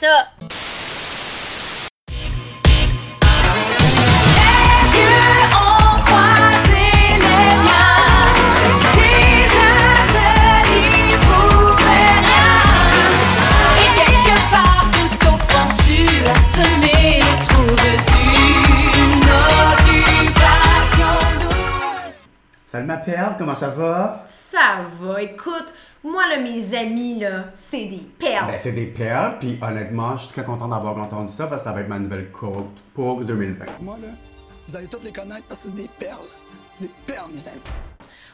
ça! Salut ma perle, comment ça va? Ça va, écoute, moi là, mes amis là, c'est des perles. Ben, c'est des perles, puis honnêtement, je suis très content d'avoir entendu ça parce que ça va être ma nouvelle quote pour 2020. Moi, là, vous allez toutes les connaître parce que c'est des perles. Des perles, mes amis.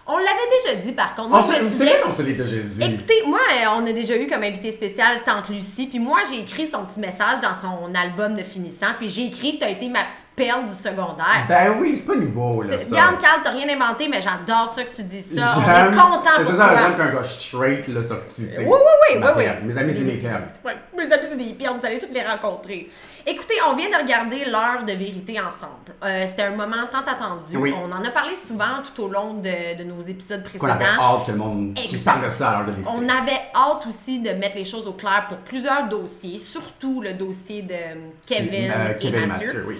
On l'avait déjà dit par contre. Moi, On je me s'est- C'est souviens- vrai qu'on se l'est déjà dit. Écoutez, moi, euh, on a déjà eu comme invité spécial Tante Lucie, puis moi, j'ai écrit son petit message dans son album de finissant, puis j'ai écrit T'as été ma petite perle du secondaire. Ben oui, c'est pas nouveau, là, C'est- ça. Regarde, Carl, t'as rien inventé, mais j'adore ça que tu dis ça. On est content C'est pour ça, toi. j'aime qu'un gars straight l'a sorti, tu sais. Oui, oui, oui, Ma oui, oui. Mes amis, c'est mes perles. Ouais, mes amis, c'est des perles, vous allez toutes les rencontrer. Écoutez, on vient de regarder l'heure de vérité ensemble. Euh, C'était un moment tant attendu. Oui. On en a parlé souvent tout au long de, de nos épisodes Qu'on avait précédents. hâte que le monde qui parle de ça à l'heure de. On avait hâte aussi de mettre les choses au clair pour plusieurs dossiers, surtout le dossier de Kevin, Euh, et Kevin et Mathieu. Mathieu, oui.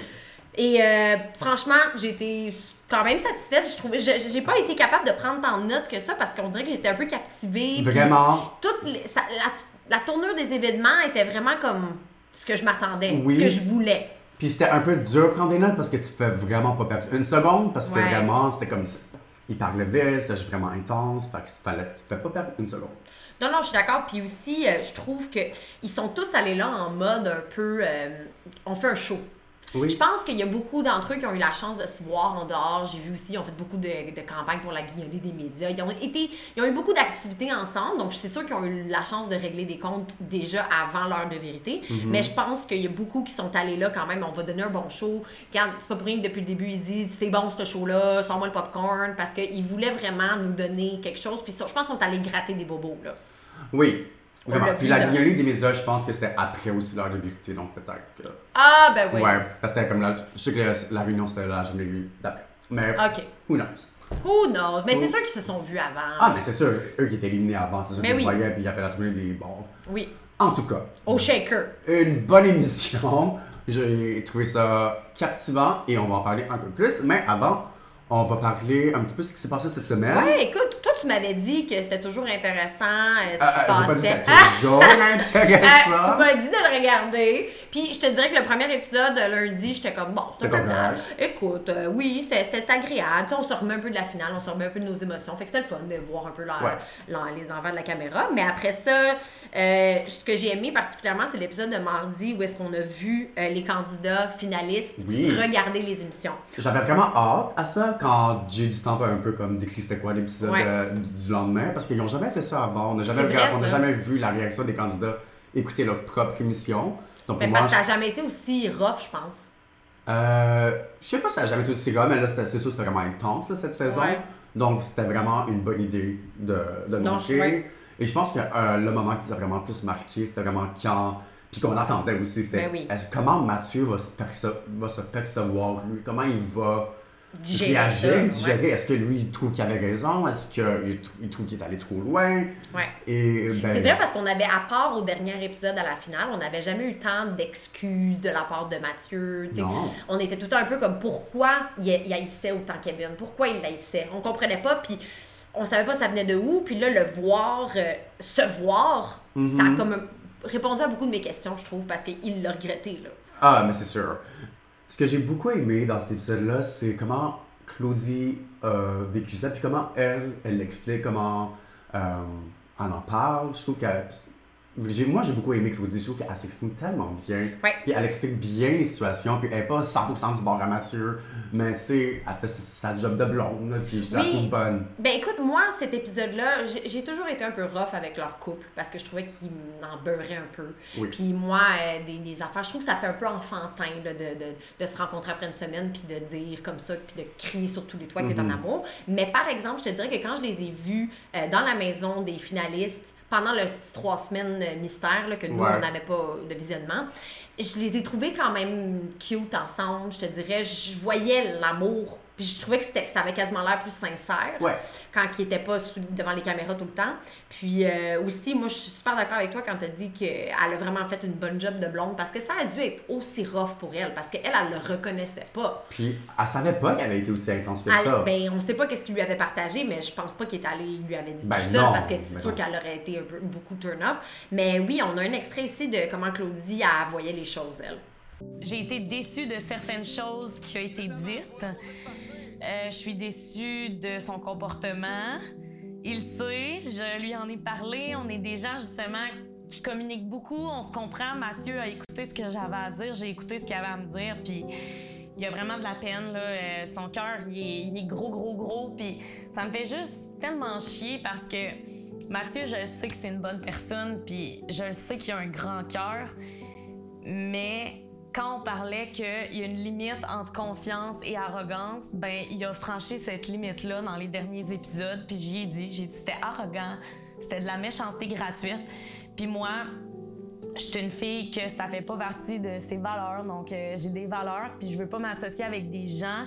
Et euh, franchement, j'ai été quand même satisfaite. Je trouvais, j'ai pas été capable de prendre tant de notes que ça parce qu'on dirait que j'étais un peu captivée. Vraiment, les- ça- la, la tournure des événements était vraiment comme ce que je m'attendais, Oui. ce que je voulais. Puis c'était un peu dur de prendre des notes parce que tu fais vraiment pas perdre une seconde parce que Ouais. vraiment c'était comme ça. Il parlait vite, c'était vraiment intense, fait que fallait, tu fais pas perdre une seconde. Non, non, je suis d'accord. Puis aussi, euh, je trouve que ils sont tous allés là en mode un peu. euh, on fait un show. Oui. Je pense qu'il y a beaucoup d'entre eux qui ont eu la chance de se voir en dehors. J'ai vu aussi, ils ont fait beaucoup de, de campagnes pour la guignolée des médias. Ils ont, été, ils ont eu beaucoup d'activités ensemble, donc c'est sûr qu'ils ont eu la chance de régler des comptes déjà avant l'heure de vérité. Mhm. Mais je pense qu'il y a beaucoup qui sont allés là quand même. On va donner un bon show. C'est pas pour rien que depuis le début, ils disent c'est bon ce show-là, sors-moi le popcorn, parce qu'ils voulaient vraiment nous donner quelque chose. Puis je pense qu'ils sont allés gratter des bobos, là. Oui. L'a Puis la guignolée des médias, je pense que c'était après aussi l'heure de vérité, donc peut-être que. Ah, ben oui. Ouais, parce que c'était comme la. Je sais que la réunion c'était la journée d'après. Mais. OK. Who knows? Who knows? Mais c'est sûr qu'ils se sont vus avant. Ah, mais c'est sûr, eux qui étaient éliminés avant, c'est sûr qu'ils oui. se voyaient puis ils avaient la tournée des bons. Oui. En tout cas, Au shaker. une bonne émission. J'ai trouvé ça captivant et on va en parler un peu plus. Mais avant, on va parler un petit peu de ce qui s'est passé cette semaine. Ouais, écoute, toi, tu m'avais dit que c'était toujours intéressant euh, ce qui Euh, se J'ai pas dit que passait. c'était Ah! toujours Ah, tu intéressant. m'as dit de le regarder. Puis je te dirais que le premier épisode, lundi, j'étais comme, bon, C'était pas grave. Écoute, euh, oui, c'était agréable. Tu on se remet un peu de la finale, on se remet un peu de nos émotions. Fait que c'était le fun de voir un peu leur- Ouais. leur- les envers de la caméra. Mais après ça, euh, ce que j'ai aimé particulièrement, c'est l'épisode de mardi où est-ce qu'on a vu euh, les candidats finalistes Oui. regarder les émissions. J'avais vraiment hâte à ça quand j'ai du temps un peu comme décrit c'était quoi l'épisode Ouais. euh, du lendemain parce qu'ils n'ont jamais fait ça avant. On n'a jamais, n'a jamais vu la réaction des candidats écouter leur propre émission. Donc parce que ça n'a jamais été aussi rough, je pense. Euh, je sais pas si ça a jamais été aussi grave, mais là, c'était- c'est sûr c'était vraiment intense là, cette saison. Ouais. Donc, c'était vraiment une bonne idée de, de Non, montrer. ouais. Et je pense que euh, le moment qui nous a vraiment le plus marqué, c'était vraiment quand. Puis qu'on attendait aussi, c'était Ben oui. comment Mathieu va se, perce- va se percevoir, lui? Comment il va Digérer réagir, digérer. Est-ce que lui, il trouve qu'il avait raison? Est-ce qu'il il trouve qu'il est allé trop loin? Ouais. Et, ben, C'est vrai parce qu'on avait, à part au dernier épisode à la finale, on n'avait jamais eu tant d'excuses de la part de Mathieu. Non. On était tout le temps un peu comme pourquoi il, il haïssait autant Kevin, pourquoi il l'haïssait? On comprenait pas, puis on savait pas ça venait de où. Puis là, le voir, euh, se voir, ça a comme répondu à beaucoup de mes questions, je trouve, parce qu'il l'a regretté. Là. Ah, mais c'est sûr. Ce que j'ai beaucoup aimé dans cet épisode-là, c'est comment Claudie a vécu ça, puis comment elle, elle l'explique, comment euh, elle en parle. Je trouve. J'ai- Moi, j'ai beaucoup aimé Claudie. Trouve qu'elle s'exprime tellement bien. Ouais. Puis elle explique bien les situations. Puis elle n'est pas 100% du bord à Mathieu. Mais tu sais, elle fait sa, sa job de blonde. là, puis je la trouve bonne. Ben écoute, moi, cet épisode-là, j'ai j'ai toujours été un peu rough avec leur couple parce que je trouvais qu'ils en beurraient un peu. Oui. Puis moi, euh, des, des affaires, je trouve que ça fait un peu enfantin là, de, de, de se rencontrer après une semaine puis de dire comme ça, puis de crier sur tous les toits que t'es en Mhm. amour. Mais par exemple, je te dirais que quand je les ai vus euh, dans la maison des finalistes, pendant le petit trois semaines mystère là, que nous, Ouais. on n'avait pas de visionnement, je les ai trouvés quand même cute ensemble. Je te dirais, je voyais l'amour Puis je trouvais que, c'était, que ça avait quasiment l'air plus sincère Ouais. quand il était pas sous- devant les caméras tout le temps. Puis euh, aussi, moi, je suis super d'accord avec toi quand tu as dit qu'elle a vraiment fait une bonne job de blonde parce que ça a dû être aussi rough pour elle parce qu'elle, elle le reconnaissait pas. Puis, elle savait pas qu'elle avait été aussi intense que Elle- ça. ben, on sait pas qu'est-ce qu'il lui avait partagé, mais je pense pas qu'il est allé, il lui avait dit Ben tout ça parce que c'est ben sûr qu'elle aurait été un peu, beaucoup turn off. Mais oui, on a un extrait ici de comment Claudie elle voyait les choses, elle. J'ai été déçue de certaines choses qui ont été dites. Euh, je suis déçue de son comportement. Il sait, je lui en ai parlé. On est des gens justement qui communiquent beaucoup. On se comprend. Mathieu a écouté ce que j'avais à dire. J'ai écouté ce qu'il avait à me dire. Puis il a vraiment de la peine. Là. Euh, son cœur, il il est gros, gros, gros. Puis ça me fait juste tellement chier parce que Mathieu, je sais que c'est une bonne personne. Puis je sais qu'il a un grand cœur. Mais quand on parlait qu'il y a une limite entre confiance et arrogance, ben il a franchi cette limite-là dans les derniers épisodes. Puis j'y ai dit, j'ai dit c'était arrogant, c'était de la méchanceté gratuite. Puis moi, je suis une fille que ça fait pas partie de ses valeurs, donc euh, j'ai des valeurs, puis je veux pas m'associer avec des gens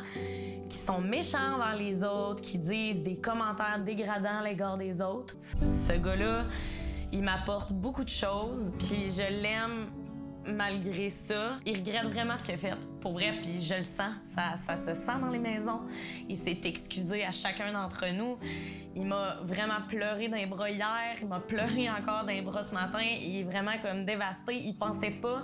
qui sont méchants envers les autres, qui disent des commentaires dégradants à l'égard des autres. Ce gars-là, il m'apporte beaucoup de choses, puis je l'aime malgré ça. Il regrette vraiment ce qu'il a fait, pour vrai, puis je le sens, ça, ça se sent dans les maisons. Il s'est excusé à chacun d'entre nous. Il m'a vraiment pleuré dans les bras hier, il m'a pleuré encore dans les bras ce matin. Il est vraiment comme dévasté. Il pensait pas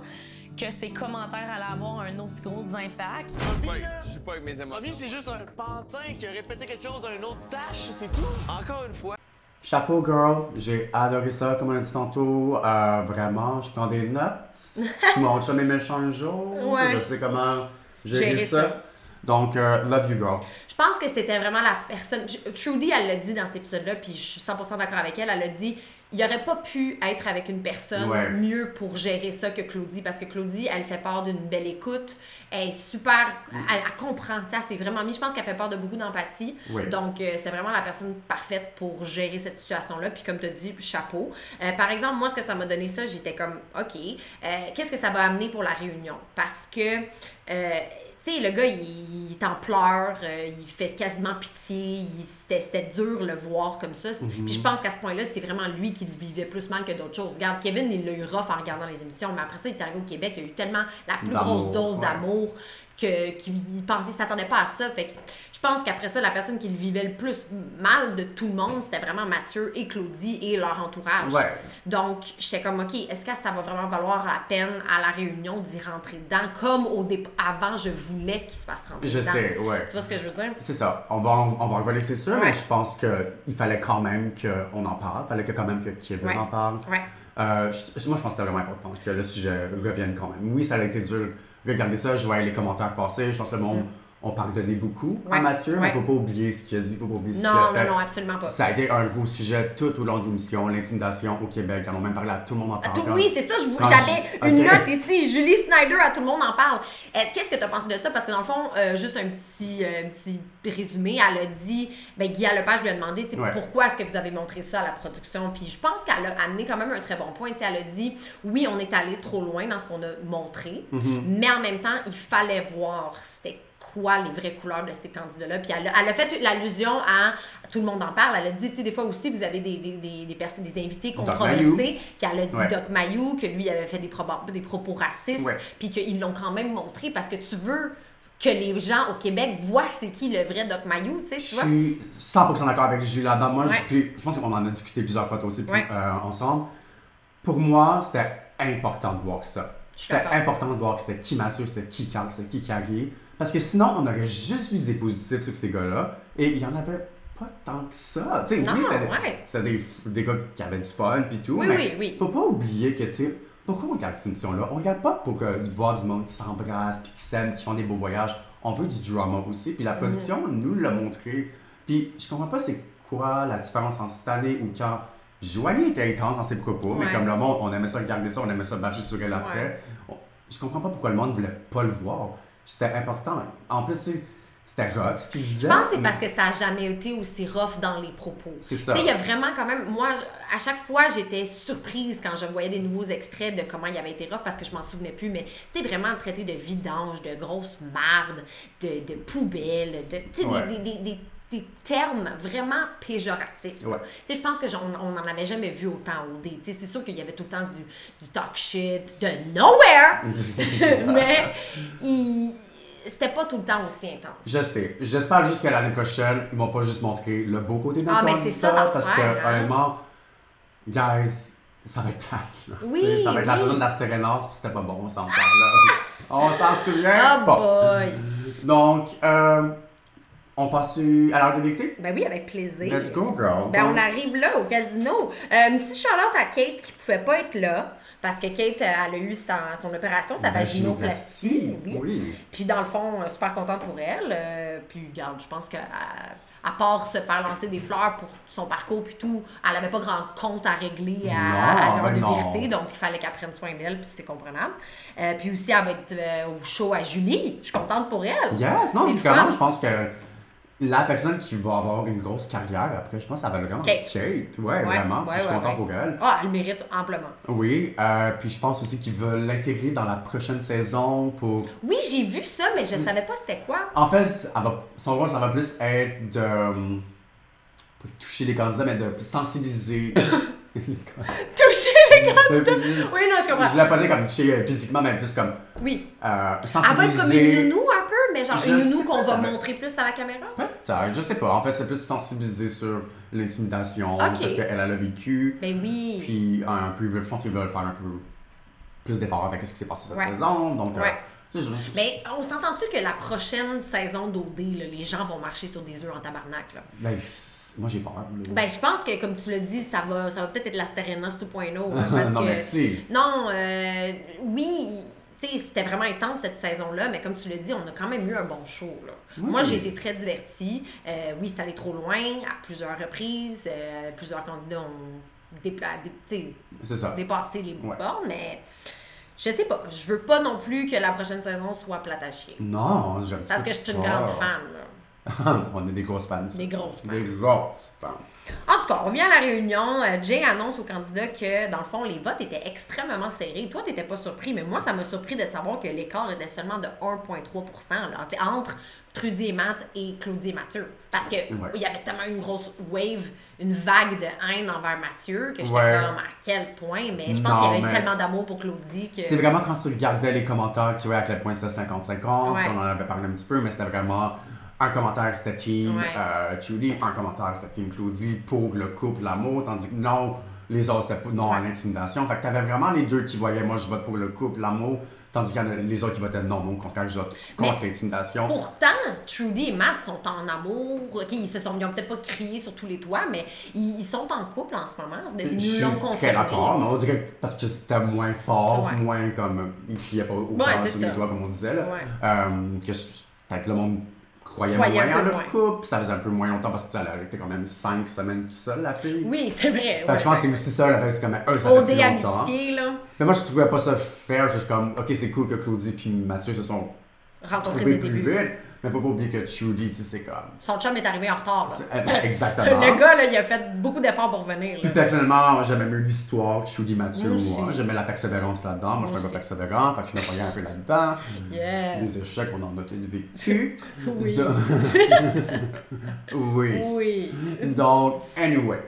que ses commentaires allaient avoir un aussi gros impact. Ouais, je suis pas avec mes émotions. Bobby, c'est juste un pantin qui a répété quelque chose d'une autre tâche, c'est tout. Encore une fois. Chapeau girl, j'ai adoré ça, comme on a dit tantôt. Euh, vraiment, je prends des notes. Je montre ça mes méchants jours. Ouais. Je sais comment gérer Gérer ça. ça. Donc, euh, love you girl. Je pense que c'était vraiment la personne. je- Trudy, elle l'a dit dans cet épisode-là, puis je suis 100% d'accord avec elle. Elle a dit il aurait pas pu être avec une personne Ouais. mieux pour gérer ça que Claudie, parce que Claudie, elle fait part d'une belle écoute. Elle est super. Elle, elle comprend. Elle s'est vraiment mis. Je pense qu'elle fait part de beaucoup d'empathie. Donc, euh, c'est vraiment la personne parfaite pour gérer cette situation-là. Puis, comme tu as dit, chapeau. Euh, par exemple, moi, ce que ça m'a donné ça, j'étais comme, OK, euh, qu'est-ce que ça va amener pour la réunion? Parce que. Tu sais, le gars, il, il est en pleurs, euh, il fait quasiment pitié, c'était dur le voir comme ça. Puis je pense qu'à ce point-là, c'est vraiment lui qui le vivait plus mal que d'autres choses. Regarde, Kevin, il l'a eu rough en regardant les émissions, mais après ça, il est arrivé au Québec, il a eu tellement la plus grosse dose ouais. d'amour qu'il pensait, il s'attendait pas à ça. Fait que pense qu'après ça, la personne qui le vivait le plus mal de tout le monde, c'était vraiment Mathieu et Claudie et leur entourage. Ouais. Donc, j'étais comme, OK, est-ce que ça va vraiment valoir la peine à la réunion d'y rentrer dedans, comme au dép- avant, je voulais qu'il se fasse rentrer Je dedans? sais, ouais. Tu vois ce que je veux dire? C'est ça. On va, en- on va en revenir, c'est sûr, Ouais. mais je pense qu'il fallait quand même qu'on en parle. Il fallait que, quand même que Kevin Ouais. en parle. Euh, je- moi, je pense que c'était vraiment important que le sujet revienne quand même. Oui, ça a été dur. Regardez ça, je voyais les commentaires passer. Je pense que le monde ont pardonné beaucoup. Ouais. à Mathieu, mais il Ouais. ne faut pas oublier ce qu'il a dit, faut pas oublier ce qu'il Non, a non, fait. non, absolument pas. Ça a été un gros sujet tout au long de l'émission, l'intimidation au Québec. En ont même parlé à tout le monde en À parle. tout- oui, c'est ça, j'avais une note ici, Julie Snyder, à tout le monde en parle. Euh, Qu'est-ce que tu as pensé de ça? Parce que dans le fond, euh, juste un petit, euh, petit résumé, elle a dit, ben, Guy Lepage lui a demandé, Ouais. pourquoi est-ce que vous avez montré ça à la production? Puis je pense qu'elle a amené quand même un très bon point. Tu sais, elle a dit, oui, on est allé trop loin dans ce qu'on a montré, Mm-hmm. mais en même temps, il fallait voir c'était quoi les vraies couleurs de ces candidats-là. Puis elle a, elle a fait l'allusion à tout le monde en parle. Elle a dit, tu sais, des fois aussi, vous avez des, des, des, des personnes, des invités controversés. Puis elle a dit Ouais. Doc Mayou que lui avait fait des, propos racistes, Ouais. puis qu'ils l'ont quand même montré parce que tu veux que les gens au Québec voient c'est qui le vrai Doc Mayou, tu sais, tu Je vois. suis 100% d'accord avec Julie là-dedans. Moi, Ouais. je, je pense qu'on en a discuté plusieurs fois toi aussi puis, euh, ensemble. Pour moi, c'était important de voir ça. Je C'était important de voir que c'était qui Mathieu, c'était qui Carl, c'était qui Carrie. Parce que sinon, on aurait juste vu des positifs sur ces gars-là. Et il y en avait pas tant que ça. Tu sais, Non, oui, c'était ouais. des, des gars qui avaient du fun puis tout. Oui, mais oui, oui. faut pas oublier que, tu sais, pourquoi on regarde cette émission-là? On regarde pas pour que, voir du monde qui s'embrasse, puis qui s'aime, qui font des beaux voyages. On veut du drama aussi. Puis la production nous l'a montré. Puis je comprends pas c'est quoi la différence entre cette année ou quand Joanie était intense dans ses propos, mais comme le monde, on aimait ça regarder ça, on aimait ça bâcher sur elle après. Ouais. Je comprends pas pourquoi le monde voulait pas le voir. C'était important. En plus, c'est c'était rough ce qu'il disait. Je pense que c'est mais- parce que ça a jamais été aussi rough dans les propos. C'est Tu ça. sais, il y a vraiment quand même. Moi, à chaque fois, j'étais surprise quand je voyais des nouveaux extraits de comment il avait été rough parce que je m'en souvenais plus. Mais tu sais, vraiment traité de vidange, de grosse marde, de, de poubelle, de. Tu sais, Ouais. des, des, des, des termes vraiment péjoratifs. Ouais. Je pense que on n'en avait jamais vu autant au sais, c'est sûr qu'il y avait tout le temps du, du talk shit de nowhere, mais il- c'était pas tout le temps aussi intense. Je sais. J'espère juste que l'année prochaine, ils vont pas juste montrer le beau côté d'un Ah, mais c'est ça parce que hein. honnêtement, guys, ça va être plate. Oui, Ça va être la saison d'Astérénance, puis c'était pas bon, ça encore là. On s'en souvient Oh pas. boy! Donc, euh, on passe à l'heure de vérité? Ben oui, avec plaisir. Let's go, girl. Ben, on arrive là, au casino. Euh, un petit shout-out à Kate qui pouvait pas être là. Parce que Kate, euh, elle a eu sa- son opération, sa vaginoplastie. Oui. Oui. Puis dans le fond, euh, super contente pour elle. Euh, puis regarde, je pense qu'à à part se faire lancer des fleurs pour son parcours puis tout, elle avait pas grand compte à régler à, Non, à l'heure ben de non. vérité. Donc il fallait qu'elle prenne soin d'elle, puis c'est comprenable. Euh, puis aussi, elle va être euh, au show à Julie. Je suis contente pour elle. Yes, non, fun. je pense que la personne qui va avoir une grosse carrière après, je pense que ça va être vraiment Kate. Kate. Ouais, Ouais, vraiment. ouais, je suis ouais, content pour elle. Ah, elle le mérite amplement. Oui, euh, puis je pense aussi qu'ils veulent l'intégrer dans la prochaine saison pour. Oui, j'ai vu ça, mais je savais pas c'était quoi. En fait, elle va- son rôle, ça va plus être de. euh, Pas de toucher les candidats, mais de sensibiliser. Toucher les je Oui, non, je comprends. voulais pas dire comme toucher euh, physiquement, mais plus comme. Oui. Euh, Elle va être comme sensibiliser. une nounou un peu, mais genre Je une nounou qu'on va montrer plus à la caméra. Peut-être, je sais pas. En fait, c'est plus sensibiliser sur l'intimidation. Ok. Parce qu'elle elle a vécu. Ben oui. Puis un peu, je pense qu'ils veulent faire un peu plus d'efforts avec ce qui s'est passé cette Ouais. saison. Donc, euh, Ouais. Mais on s'entend-tu que la prochaine saison d'OD, les gens vont marcher sur des œufs en tabarnak, là? ben, moi j'ai peur. Ben, je pense que, comme tu l'as dit, ça va, ça va peut-être être la Sterenas 2.0. hein, non, que... merci. Non, euh, oui, c'était vraiment intense cette saison-là, mais comme tu l'as dit, on a quand même eu un bon show. Là. Oui. Moi, j'ai été très divertie. Euh, oui, c'est allé trop loin à plusieurs reprises. Euh, plusieurs candidats ont dé- dépassé les Ouais. mais je sais pas. Je veux pas non plus que la prochaine saison soit plate à chier. Non, j'aime Parce que je suis une grande fan. Là. on est des grosses fans. Des grosses fans. Des grosses fans. En tout cas, on revient à la réunion. Euh, Jay annonce aux candidats que, dans le fond, les votes étaient extrêmement serrés. Toi, t'étais pas surpris, mais moi, ça m'a surpris de savoir que l'écart était seulement de 1,3 là, entre- Trudy et Matt et Claudie et Mathieu. Parce que Ouais. il y avait tellement une grosse wave, une vague de haine envers Mathieu que j'étais Ouais. comme à quel point, mais je pense qu'il y avait mais- tellement d'amour pour Claudie que. C'est vraiment quand tu regardais les commentaires, tu vois à quel point c'était 50-50, Ouais. on en avait parlé un petit peu, mais c'était vraiment un commentaire c'était team Ouais. euh, Judy, un commentaire c'était team Claudie pour le couple, l'amour, tandis que non, les autres c'était non à Ouais. l'intimidation. Fait que t'avais vraiment les deux qui voyaient, moi je vote pour le couple, l'amour, tandis qu'il y en a les autres qui votaient non, non, au contraire, je vote contre l'intimidation. Pourtant, Trudy et Matt sont en amour. Ok, ils se sont, ils ont peut-être pas crié sur tous les toits, mais ils, ils sont en couple en ce moment. Ils nous l'ont confirmé. d'accord, mais on dirait que parce que c'était moins fort, Ouais. moins comme. Il criait pas autant Ouais, sur les ça. doigts comme on disait. Là. Euh, que peut-être le monde croyait, Croyait moins un peu en leur couple, ça faisait un peu moins longtemps parce que elle était quand même 5 semaines tout seule, la fille. Oui, c'est vrai. Fait que ouais. je pense que c'est aussi ça, la fait, c'est comme eux, ça fait amitié, là, Mais moi, je trouvais pas ça fair. Je suis comme, ok, c'est cool que Claudie puis Mathieu se sont rencontré trouvés dès le plus vite. Mais faut pas oublier que Trudy, tu sais, c'est comme. Son chum est arrivé en retard. là. eh ben, exactement. Le gars, là, il a fait beaucoup d'efforts pour venir. Puis personnellement, j'aimais mieux l'histoire que Trudy Mathieu. Moi Moi, j'aimais la persévérance là-dedans. Moi, je suis un gars persévérant, fait que je me voyais un peu là-dedans. Yes. Des échecs, on en a tous vécu. Oui. Donc- oui. Oui. Donc, anyway.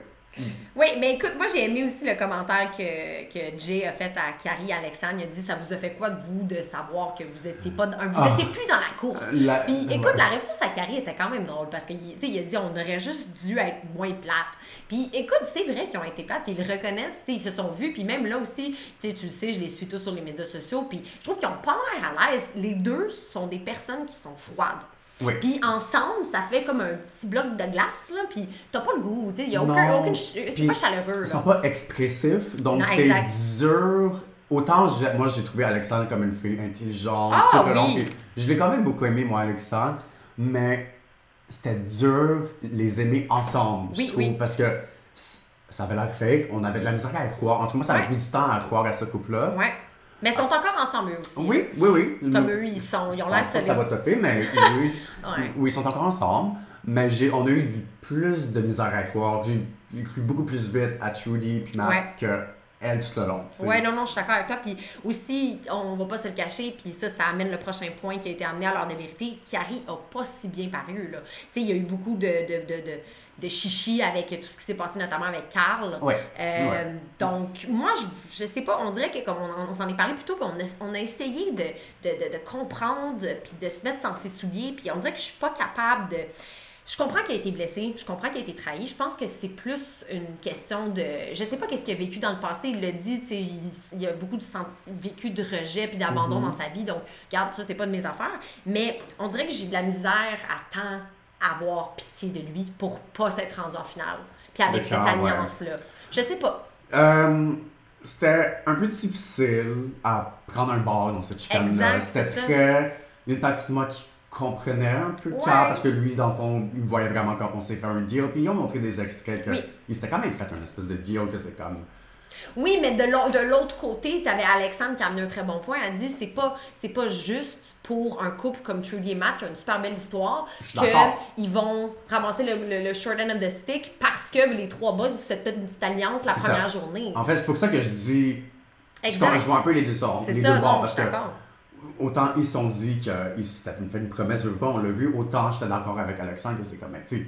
Oui, mais écoute, moi j'ai aimé aussi le commentaire que, que Jay a fait à Carrie Alexandre. Il a dit Ça vous a fait quoi de vous de savoir que vous étiez pas vous Ah. étiez plus dans la course? La- Puis écoute, ouais. la réponse à Carrie était quand même drôle parce qu'il a dit on aurait juste dû être moins plate. Puis écoute, c'est vrai qu'ils ont été plates, puis ils le reconnaissent, ils se sont vus, puis même là aussi, tu sais, tu le sais, je les suis tous sur les médias sociaux, puis je trouve qu'ils ont pas l'air à l'aise. Les deux sont des personnes qui sont froides. Oui. Puis ensemble, ça fait comme un petit bloc de glace, là, puis t'as pas le goût, tu sais, y a aucun, aucune... C'est pas chaleureux, Ils sont pas expressifs, donc c'est dur. Autant, j'ai- moi, j'ai trouvé Alexandre comme une fille intelligente, Ah, tout le long. oui. Je l'ai quand même beaucoup aimé, moi, Alexandre, mais c'était dur les aimer ensemble, Oui, je trouve, oui. parce que ça avait l'air fake, on avait de la misère à y croire. En tout cas, moi, ça m'a Ouais. pris du temps à croire à ce couple-là. Ouais. Mais ils sont encore ensemble eux aussi. Oui, oui, oui. Comme Nous- eux, ils sont, ils ont l'air solides. ça va topper, mais oui, Ouais. oui, ils sont encore ensemble. Mais j'ai, on a eu plus de misère à croire. J'ai, j'ai cru beaucoup plus vite à Trudy puis Matt Ouais. que elle tout le long. tu sais. Ouais, non, non, je suis d'accord avec toi. Puis aussi, on va pas se le cacher, puis ça, ça amène le prochain point qui a été amené à l'heure de vérité. Chiari a pas si bien paru, là. Tu sais, il y a eu beaucoup de, de, de, de, de chichi avec tout ce qui s'est passé, notamment avec Carl. Ouais. Euh, Ouais. Donc, moi, je, je sais pas, on dirait que comme on, on s'en est parlé plus tôt, puis on a, on a essayé de, de, de, de comprendre, puis de se mettre dans ses souliers, puis on dirait que je suis pas capable de. Je comprends qu'il a été blessé, je comprends qu'il a été trahi. Je pense que c'est plus une question de. Je sais pas qu'est-ce qu'il a vécu dans le passé. Il l'a dit, tu sais, il, il y a beaucoup de vécu de rejet puis d'abandon Mhm. dans sa vie. Donc, regarde, ça, c'est pas de mes affaires. Mais on dirait que j'ai de la misère à tant avoir pitié de lui pour pas s'être rendu en finale. Puis avec cette cœur, ouais. alliance-là. Je sais pas. Euh, c'était un peu difficile à prendre un bord dans cette chicane-là. C'était c'est ça. très. Une partie de moi qui comprenait un peu Ouais. Parce que lui, dans le fond, il voyait vraiment quand on s'est fait un deal. Puis ils ont montré des extraits que. Oui. Il s'était quand même fait un espèce de deal que c'est comme. Oui, mais de l'au- de l'autre côté, tu avais Alexandre qui a amené un très bon point. Elle dit c'est pas c'est pas juste pour un couple comme Trudy et Matt qui a une super belle histoire qu'ils vont ramasser le, le- le short end of the stick parce que les trois boys vous êtes fait une petite alliance la première ça. journée. En fait, c'est pour ça que je dis. Exact. je vois un peu les deux sorts, les ça, deux bords parce que. Autant ils se sont dit qu'ils s'étaient fait une promesse, je veux pas, on l'a vu, autant j'étais d'accord avec Alexandre que c'est comme, ben, tu sais,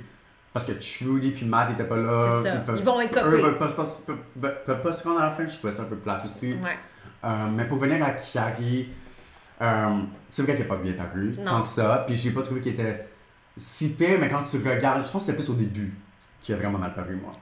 parce que Trudy puis Matt étaient pas là. C'est peuvent- Ils vont écoper. Eux peuvent pas, peuvent pas- peuvent- peuvent pas se rendre à la fin, je trouvais ça un peu plate aussi. Ouais. Euh, mais pour venir à Kiari, euh, c'est vrai qu'il n'a pas bien paru, Non. tant que ça, puis j'ai pas trouvé qu'il était si pire, mais quand tu regardes, je pense que c'était plus au début qu'il a vraiment mal paru, moi.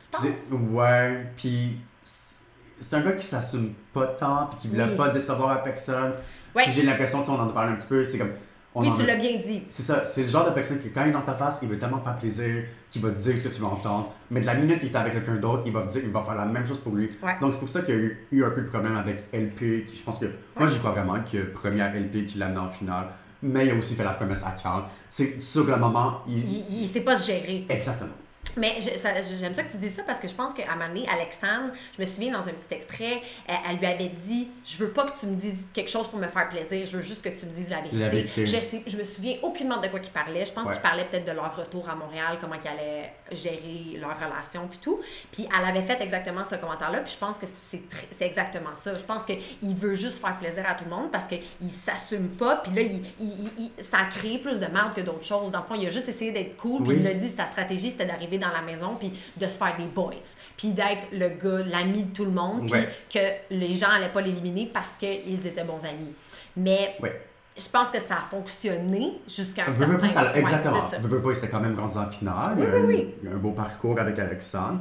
Tu penses? C'est- Ouais, puis c'est c'est un gars qui s'assume pas tant, puis qui voulait Oui. pas décevoir à personne. Ouais. J'ai l'impression, tu on en a parlé un petit peu, c'est comme. On Oui, tu l'as bien dit. C'est ça, c'est le genre de personne qui, quand il est dans ta face, il veut tellement te faire plaisir, qu'il va te dire ce que tu veux entendre. Mais de la minute qu'il est avec quelqu'un d'autre, il va te dire, il va faire la même chose pour lui. Ouais. Donc c'est pour ça qu'il y a eu, eu un peu de problème avec LP, qui je pense que. Moi, j'y crois vraiment que première LP qui l'a amené en finale. Mais il a aussi fait la promesse à Carl. C'est sur le moment, il. Il, il sait pas se gérer. Exactement. Mais j'aime ça que tu dis ça parce que je pense qu'à un moment donné, Alexandre, je me souviens dans un petit extrait, elle, lui avait dit Je veux pas que tu me dises quelque chose pour me faire plaisir, je veux juste que tu me dises la vérité. La vérité. Je, sais, je me souviens aucunement de quoi qu'il parlait. Je pense Ouais. qu'il parlait peut-être de leur retour à Montréal, comment ils allaient gérer leur relation, puis tout. Puis elle avait fait exactement ce commentaire-là, puis je pense que c'est exactement ça. Je pense qu'il veut juste faire plaisir à tout le monde parce qu'il s'assume pas, puis là, il, il- il- il- ça a créé plus de mal que d'autres choses. Dans le fond, il a juste essayé d'être cool, puis Oui. il l'a dit, sa stratégie, c'était d'arriver dans la maison, puis de se faire des boys, puis d'être le gars, l'ami de tout le monde, puis Ouais. que les gens allaient pas l'éliminer parce qu'ils étaient bons amis. Mais Ouais. je pense que ça a fonctionné jusqu'à un veux certain pas, ça, point. exactement. c'est ça. Veux, pas, il s'est quand même rendu en finale. Oui, eu- oui, il y a un beau parcours avec Alexandre.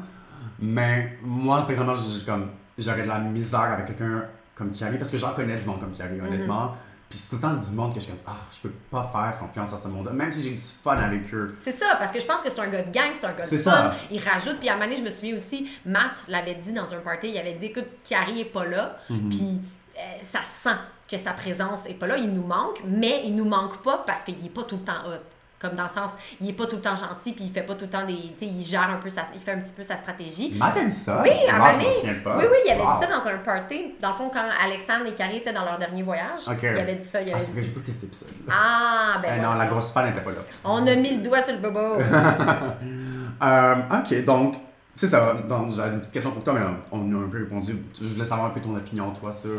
Mais moi, comme- j'aurais de la misère avec quelqu'un comme Kiari parce que j'en connais du monde comme Kiari, Mhm. honnêtement. Puis c'est tout le temps du monde que je suis comme, ah, je peux pas faire confiance à ce monde-là, même si j'ai du fun avec eux. C'est ça, parce que je pense que c'est un gars de gang, c'est un gars de fun. ça. Il rajoute, puis à un moment donné, je me souviens aussi, Matt l'avait dit dans un party, il avait dit écoute, Carrie est pas là, Mhm. puis euh, ça sent que sa présence est pas là, il nous manque, mais il nous manque pas parce qu'il est pas tout le temps hot. Comme dans le sens, il est pas tout le temps gentil, puis il fait pas tout le temps des. Tu sais, il gère un peu sa. Il fait un petit peu sa stratégie. Matt dit ça. Oui, à un moment pas. Oui, oui, il avait Wow. dit ça dans un party. Dans le fond, quand Alexandre et Carrie étaient dans leur dernier voyage, Ok. il avait dit ça. Il Ah, avait c'est vrai, j'ai pas cet épisode. Ah, ben. Eh non, la grosse fan n'était pas là. On a mis le doigt sur le bobo. Euh, ok, donc, c'est ça. J'avais une petite question pour toi, mais on a un peu répondu. Je voulais savoir un peu ton opinion, toi, sur.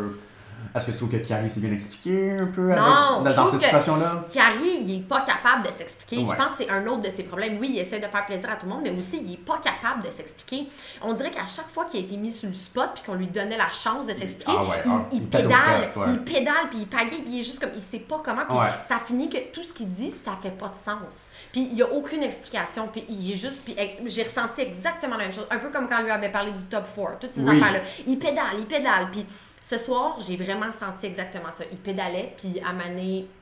Est-ce que tu trouves que Kiari s'est bien expliqué un peu avec- Non, dans, cette situation-là? Thierry, il est pas capable de s'expliquer. Je pense que c'est un autre de ses problèmes. Oui, il essaie de faire plaisir à tout le monde, mais aussi, il est pas capable de s'expliquer. On dirait qu'à chaque fois qu'il a été mis sur le spot puis qu'on lui donnait la chance de s'expliquer, Ah ouais, ah, il pédale, ouais. il pédale, puis il pagaille, puis il est juste comme, il sait pas comment, puis ça finit que tout ce qu'il dit, ça fait pas de sens. Puis il y a aucune explication, puis il est juste, puis j'ai ressenti exactement la même chose, un peu comme quand on lui avait parlé du top 4, toutes ces Oui. affaires-là. Il pédale, il pédale, puis ce soir, j'ai vraiment senti exactement ça. Il pédalait, puis à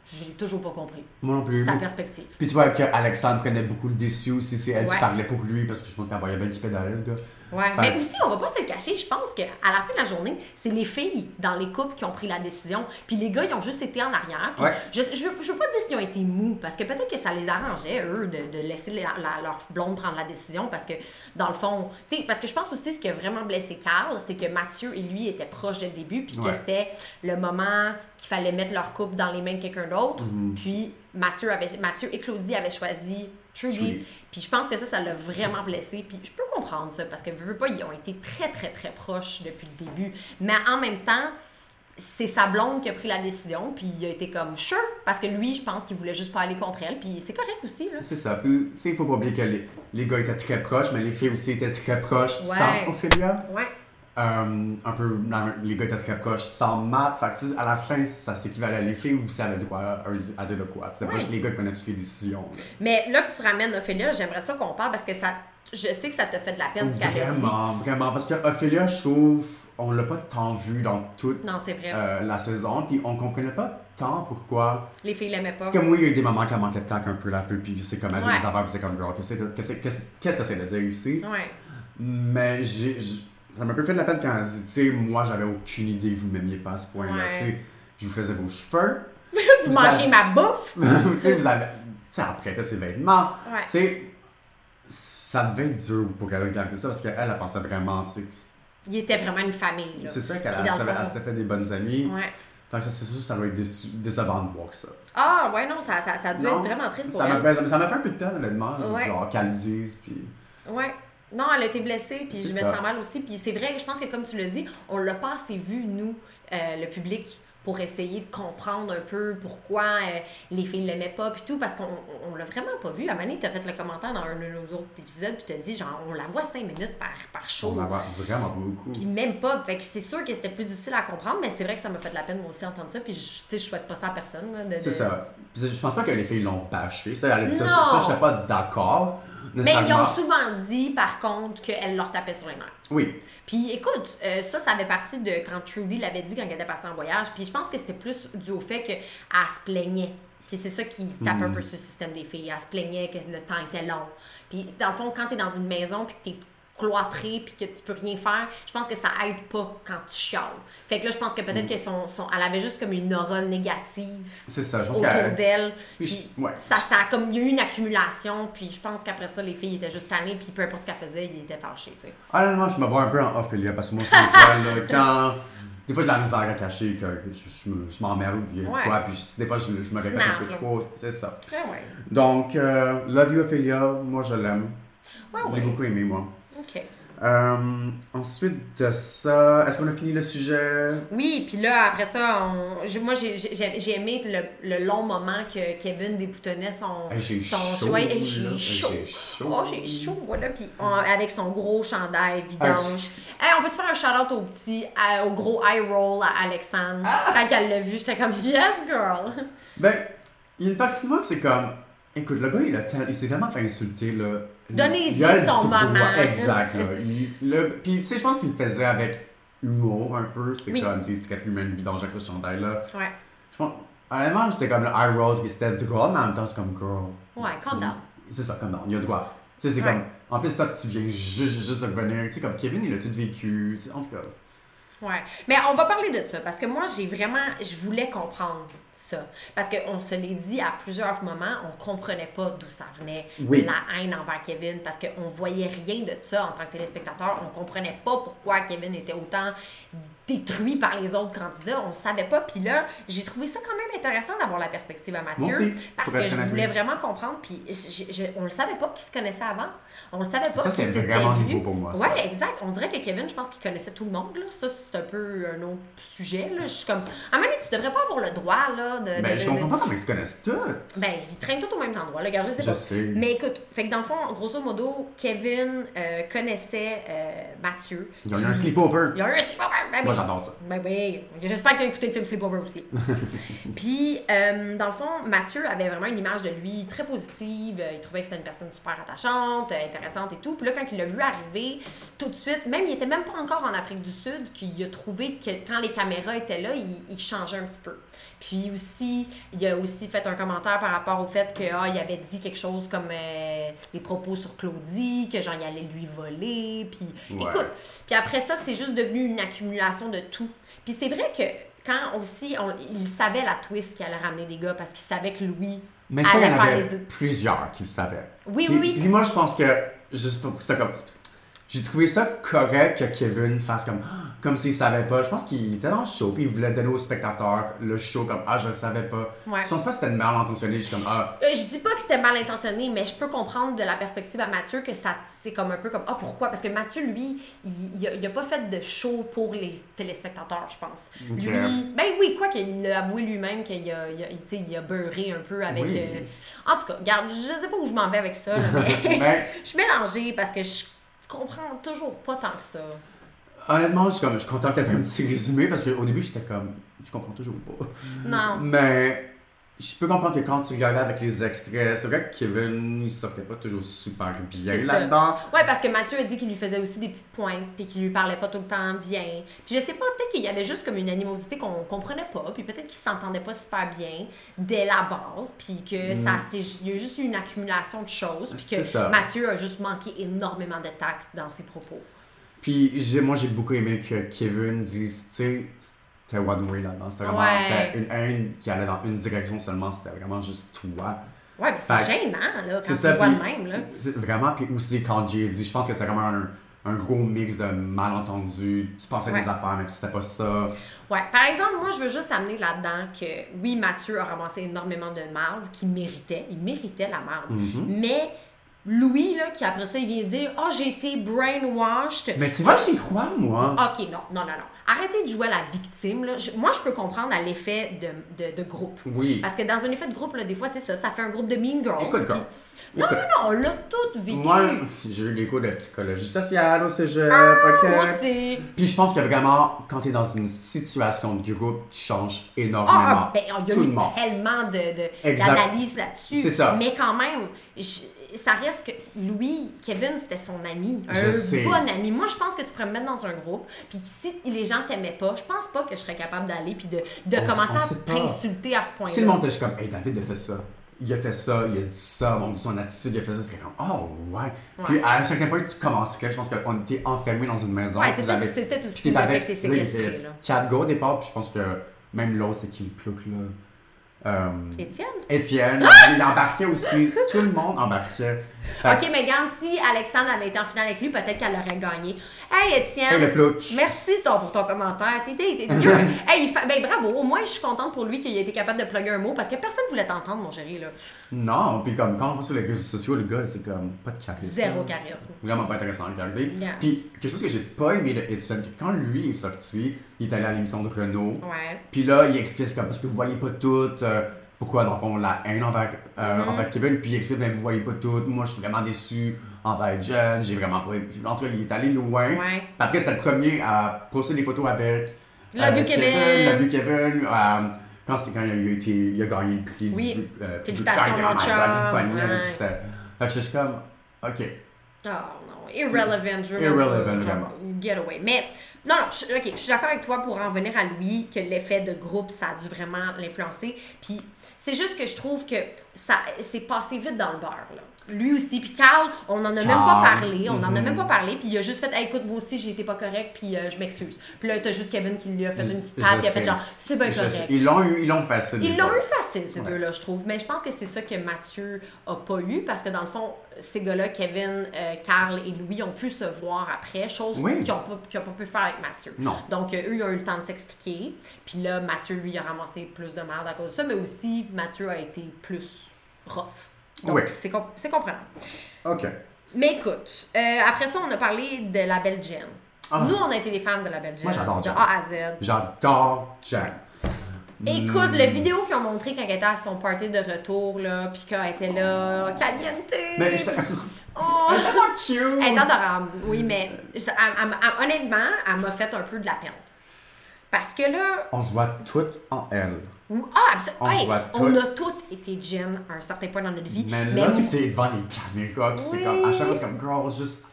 J'ai toujours pas compris. Moi non plus. Sa perspective. Puis tu vois qu'Alexandre prenait beaucoup le déçu aussi, c'est elle qui Ouais. parlait pour lui parce que je pense qu'elle voyait bien qu'il pédalait, le gars. Ouais, mais aussi, on va pas se le cacher, je pense qu'à la fin de la journée, c'est les filles dans les couples qui ont pris la décision. Puis les gars, ils ont juste été en arrière. Puis Ouais. je, je, veux, je veux pas dire qu'ils ont été mous, parce que peut-être que ça les arrangeait, eux, de, de laisser la- la- leur blonde prendre la décision, parce que, dans le fond, tu sais, parce que je pense aussi ce qui a vraiment blessé Carl, c'est que Mathieu et lui étaient proches dès le début, puis Ouais. que c'était le moment qu'il fallait mettre leur couple dans les mains de quelqu'un d'autre. Mhm. Puis Mathieu, avait, Mathieu et Claudie avaient choisi Trudy. Trudy. Puis je pense que ça, ça l'a vraiment blessé. Puis je peux comprendre ça, parce que, veux, veux pas, ils ont été très, très, très proches depuis le début. Mais en même temps, c'est sa blonde qui a pris la décision, puis il a été comme sure, parce que lui, je pense qu'il voulait juste pas aller contre elle, puis c'est correct aussi, là. C'est ça. Tu sais, il faut pas oublier que les, les gars étaient très proches, mais les filles aussi étaient très proches Ouais. sans Ophélia? Ouais. Euh, un peu, les gars étaient très proches sans Matt. Fait à la fin, ça s'équivalait. Les filles aussi avaient le droit à, à dire de quoi. C'était pas juste les gars qui prenaient toutes les décisions. là. Mais là que tu ramènes Ophélia, j'aimerais ça qu'on parle, parce que ça, je sais que ça te fait de la peine, ce. Vraiment, vraiment. Parce que Ophélia, je trouve, on l'a pas tant vu dans toute Non, euh, la saison. Puis on comprenait pas tant pourquoi. Les filles l'aimaient pas. Parce que moi, il y a eu des moments qui manquaient de temps un peu la feu. Puis c'est comme elle dit Ouais. des affaires. Puis c'est comme, girl, qu'est-ce que t'essaies de dire ici? Ouais. Mais j'ai- ça m'a un peu fait de la peine quand elle dit, tu sais, moi, j'avais aucune idée que vous m'aimiez pas à ce point-là. Ouais. Tu sais, je vous faisais vos cheveux. Vous mangez avez- ma bouffe! tu sais, vous avez. Tu sais, elle prêtait ses vêtements. Ouais. Tu sais, ça devait être dur pour elle de regarder ça parce qu'elle, elle pensait vraiment, tu sais, Il était vraiment une famille, là. c'est ça qu'elle s'était- fait des bonnes amies. Ouais. Fait que ça, c'est sûr que ça doit être déçu- décevant de voir ça. Ah, ouais, non, ça, ça, ça a dû Non, être vraiment triste pour ça elle. m'a, ben, ça m'a fait un peu de peine, honnêtement. Ouais. Genre, qu'elle dise, puis. Ouais. Non, elle a été blessée, puis je me sens mal aussi. Puis c'est vrai, je pense que comme tu l'as dit, on l'a pas assez vu, nous, euh, le public, pour essayer de comprendre un peu pourquoi euh, les filles l'aimaient pas, puis tout, parce qu'on on, on l'a vraiment pas vu. À Mané, tu as fait le commentaire dans un de nos autres épisodes, puis tu as dit, genre, on la voit cinq minutes par, par show. On la voit vraiment beaucoup. Puis même pas. Fait que c'est sûr que c'était plus difficile à comprendre, mais c'est vrai que ça m'a fait de la peine, moi aussi, entendre ça. Puis je, je souhaite pas ça à personne. de- C'est ça. Je pense pas que les filles l'ont bâché. Ça, elle a dit ça. Non. Ça, je suis pas d'accord. Mais ils ont souvent dit, par contre, qu'elle leur tapait sur les nerfs. Oui. Puis écoute, euh, ça, ça avait parti de quand Trudy l'avait dit quand elle était partie en voyage. Puis je pense que c'était plus dû au fait qu'elle se plaignait. Puis c'est ça qui tape un peu sur le système des filles. Elle se plaignait que le temps était long. Puis dans le fond, quand t'es dans une maison puis que t'es cloîtré puis que tu peux rien faire, je pense que ça aide pas quand tu chiales. Fait que là, je pense que peut-être que son, son, elle avait juste comme une aura négative C'est ça. Je pense autour qu'elle. d'elle. Ouais. ça, ça a comme il y a eu une accumulation. Puis je pense qu'après ça, les filles étaient juste tannées. Puis peu importe ce qu'elle faisait, ils étaient fâchés. tu sais. Honnêtement, je me vois un peu en Ophélia parce que moi aussi, fois, là, quand. Des fois, j'ai de la misère à cacher que, je, je je m'emmerde ou Ouais. quoi. Puis des fois, je, je me répète Snap, un peu trop. C'est ça. Ouais, ouais. Donc, euh, Love You Ophélia, moi, je l'aime. Ouais, Je l'ai beaucoup aimé, moi. OK. Euh, ensuite de ça, est-ce qu'on a fini le sujet? Oui, puis là, après ça, on- je- moi, j'ai- j'ai j'ai aimé le, le long moment que Kevin déboutonnait son, Hey, son chaud, choix. Hey, j'ai chaud. J'ai chaud. Oh, j'ai chaud, voilà. Puis avec son gros chandail vidange. Hey, on peut-te faire un shout-out au petit, à- au gros eye roll à Alexandre? Ah! Quand elle l'a vu, j'étais comme, yes, girl. Ben, il y a une partie de moi que c'est comme. Écoute, le gars, il, il s'est tellement fait insulter, là. Donnez-y a son moment. Exact, là. Il- le- Puis, tu sais, je pense qu'il le faisait avec humour un peu. C'est Oui. comme, tu sais, traite lui-même vidange avec ce chandail-là. Ouais. Je pense. Honnêtement, c'est comme le eye rolls, puis c'était drôle, mais en même temps, c'est comme girl. Ouais, calm down. C'est ça, comme non, il a le droit. Tu sais, c'est Ouais. comme. En plus, toi, tu viens juste, juste de revenir. Tu sais, comme Kevin, il a tout vécu. Tu sais, en tout cas. Ouais. Mais on va parler de ça parce que moi, j'ai vraiment. Je voulais comprendre ça. Parce qu'on se l'est dit à plusieurs moments, on comprenait pas d'où ça venait, Oui. la haine envers Kevin, parce qu'on voyait rien de ça en tant que téléspectateur. On comprenait pas pourquoi Kevin était autant détruit par les autres candidats. On savait pas. Puis là, j'ai trouvé ça quand même intéressant d'avoir la perspective à Mathieu. aussi, parce que je voulais oui. vraiment comprendre. Puis on le savait pas qu'ils se connaissaient avant. On le savait pas. Ça, c'est vraiment nouveau pour moi, ça. Ouais, exact. On dirait que Kevin, je pense qu'il connaissait tout le monde. Là. Ça, c'est un peu un autre sujet. Là. Je suis comme. À un moment donné, tu devrais pas avoir le droit là, de. Ben, de- je de- comprends pas comment ils se connaissent tous. Ben, ils traînent tous au même endroit. Là. Regarde, je sais Je pas. sais. Mais écoute, fait que dans le fond, grosso modo, Kevin euh, connaissait euh, Mathieu. Ils ont eu un sleepover. Il y a eu un sleepover. Ben, Moi, oui. J'adore ça. Ben oui, j'espère qu'il a écouté le film Sleepover aussi. Puis, euh, dans le fond, Mathieu avait vraiment une image de lui très positive. Il trouvait que c'était une personne super attachante, intéressante et tout. Puis là, quand il l'a vu arriver, tout de suite, même il était même pas encore en Afrique du Sud, qu'il a trouvé que quand les caméras étaient là, il, il changeait un petit peu. Puis aussi, il a aussi fait un commentaire par rapport au fait que ah, il avait dit quelque chose comme euh, des propos sur Claudie, que genre il allait lui voler. Puis Ouais. écoute, puis après ça, c'est juste devenu une accumulation de tout. Puis c'est vrai que quand aussi, on- il savait la twist qui allait ramener des gars parce qu'il savait que Louis Mais ça, il y en avait les... plusieurs qui le savaient. Oui, Puis- oui, oui. Puis moi, je pense que, juste pour, c'était comme, j'ai trouvé ça correct que Kevin fasse comme, comme s'il savait pas. Je pense qu'il était dans le show, puis il voulait donner aux spectateurs le show comme, ah, je le savais pas. Ouais. Je pense pas que c'était mal intentionné, je suis comme, ah, Euh, je dis pas que c'était mal intentionné, mais je peux comprendre de la perspective à Mathieu que ça c'est comme un peu comme ah pourquoi? Parce que Mathieu lui il, il, a, il a pas fait de show pour les téléspectateurs je pense. Lui ben oui quoi qu'il a avoué lui-même qu'il a, il a, il- a beurré un peu avec Oui. euh, en tout cas regarde je sais pas où je m'en vais avec ça là, mais Mais- je suis mélangée parce que je comprends toujours pas tant que ça. Honnêtement, je suis comme, je suis content que t'aies fait un petit résumé parce qu'au début, j'étais comme, je comprends toujours pas. Non. Mais je peux comprendre que quand tu regardais avec les extraits, c'est vrai que Kevin, il sortait pas toujours super bien là-dedans. Ouais, parce que Mathieu a dit qu'il lui faisait aussi des petites pointes, puis qu'il lui parlait pas tout le temps bien. Puis je sais pas, peut-être qu'il y avait juste comme une animosité qu'on comprenait pas, puis peut-être qu'il s'entendait pas super bien dès la base, puis que ça c'est il y a juste une accumulation de choses, puis Mm. C'est que ça. Mathieu a juste manqué énormément de tact dans ses propos. Puis j'ai, moi, j'ai beaucoup aimé que Kevin dise, tu sais, c'était one way là-dedans. C'était vraiment, Ouais. c'était une haine qui allait dans une direction seulement. C'était vraiment juste toi. Ouais, mais c'est gênant, là, quand tu vois de même, là. Vraiment, puis aussi quand j'ai dit, je pense que c'est vraiment un, un gros mix de malentendus. Tu pensais Ouais. des affaires, mais c'était pas ça. Ouais, par exemple, moi, je veux juste amener là-dedans que, oui, Mathieu a ramassé énormément de marde qu'il méritait. Il méritait la marde. Mm-hmm. Mais Louis, là, qui après ça, il vient dire « Oh, j'ai été brainwashed. Mais tu vois, j'y crois, moi. OK, non, non, non, non. Arrêtez de jouer à la victime. Là. Je- moi, je peux comprendre à l'effet de, de, de groupe. Oui. Parce que dans un effet de groupe, là, des fois, c'est ça. Ça fait un groupe de mean girls. Écoute, gars. Non, non, non, on l'a tout vécu. Moi, j'ai eu des cours de psychologie sociale au cégep, Ah, ok? moi aussi. Puis je pense que vraiment, quand t'es dans une situation de groupe, tu changes énormément. Ah, ben, il y a Tout eu tellement de, de- d'analyses là-dessus. C'est ça. Mais quand même, je- ça reste que Louis, Kevin, c'était son ami. Un Je sais. bon ami. Moi, je pense que tu pourrais me mettre dans un groupe, puis si les gens t'aimaient pas, je pense pas que je serais capable d'aller puis de, de On- commencer on à t'insulter à ce point-là. Si le monde était juste comme, hey, David a fait ça. Il a fait ça, il a dit ça, mon son attitude, il a fait ça, c'est comme, oh, ouais. Puis à un certain point, tu commencerais, je pense qu'on était enfermés dans une maison. Ouais, vous peut-être- aussi avec, que t'es oui, séquestré, fait là. Quatre gars au départ, puis je pense que même l'autre, c'est qui le plouc, là. Euh, Étienne? Étienne, il embarquait aussi. Tout le monde embarquait. Ok, mais regarde, si Alexandre avait été en finale avec lui, peut-être qu'elle aurait gagné. Hey, Étienne! Hey, le plouc. Merci ton, pour ton commentaire. T'es- hey, il fa- ben bravo. Au moins, je suis contente pour lui qu'il ait été capable de plugger un mot parce que personne voulait t'entendre, mon chéri. Là. Non, puis comme quand on va sur les réseaux sociaux, le gars, c'est comme pas de charisme. Zéro charisme. Vraiment pas intéressant à regarder. Yeah. Puis quelque chose que j'ai pas aimé de Étienne, quand lui est sorti, il est allé à l'émission de Renault. Ouais. Puis là, il explique comme parce que vous voyez pas tout, euh, pourquoi le fond la haine envers, euh, envers Kevin. Puis il explique, ben, vous voyez pas tout, moi je suis vraiment déçu envers John, j'ai vraiment pas. Puis, en tout cas, il est allé loin. Ouais. Après, c'est le premier à poster des photos avec. Love you, Kevin. Love you, Kevin. Euh, quand c'est quand il a, été, il a gagné le prix Oui. du. euh, du Félicitations, Tiger, mon chum. Ouais. puis Fait que je suis comme, ok. Oh non, irrelevant. je Irrelevant, vraiment. genre, Get away. Mais non, non, je, ok, je suis d'accord avec toi pour en venir à lui, que l'effet de groupe, ça a dû vraiment l'influencer. Puis c'est juste que je trouve que ça c'est passé vite dans le beurre, là. Lui aussi, puis Carl, on en a même pas parlé, on en a même pas parlé, puis il a juste fait, Hey, écoute, moi aussi, j'ai été pas correct, puis euh, je m'excuse. Puis là, t'as juste Kevin qui lui a fait une petite tape, il a fait genre, c'est bien correct. Ils l'ont eu, ils l'ont facile. Ils l'ont eu facile, ces Ouais. deux-là, je trouve. Mais je pense que c'est ça que Mathieu a pas eu, parce que dans le fond, ces gars-là, Kevin, euh, Carl et Louis, ont pu se voir après, chose Oui. qu'ils n'ont pas, ont pas pu faire avec Mathieu. Non. Donc, euh, eux, ils ont eu le temps de s'expliquer. Puis là, Mathieu, lui, a ramassé plus de merde à cause de ça, mais aussi, Mathieu a été plus rough. Donc, Oui. c'est com- c'est comprenable. Ok. Mais écoute, euh, après ça, on a parlé de la belle Jen. Ah. Nous, on a été des fans de la belle Jen. Moi, j'adore De Jen. A à Z. J'adore Jen. Écoute, Hmm. le vidéo qu'ils ont montré quand elle était à son party de retour, là, puis qu'elle était là, caliente. Mais j'étais. Oh! Tellement cute! Elle est adorable, oui, mais ça- elle- elle- elle- honnêtement, elle m'a fait un peu de la peine. Parce que là, On se voit toutes en elle. ou- ah, On hey, se voit on a toutes été Jen à un certain point dans notre vie. Mais là, c'est que c'est devant les caméras, puis c'est Oui. comme, à chaque fois, c'est comme, girl, just,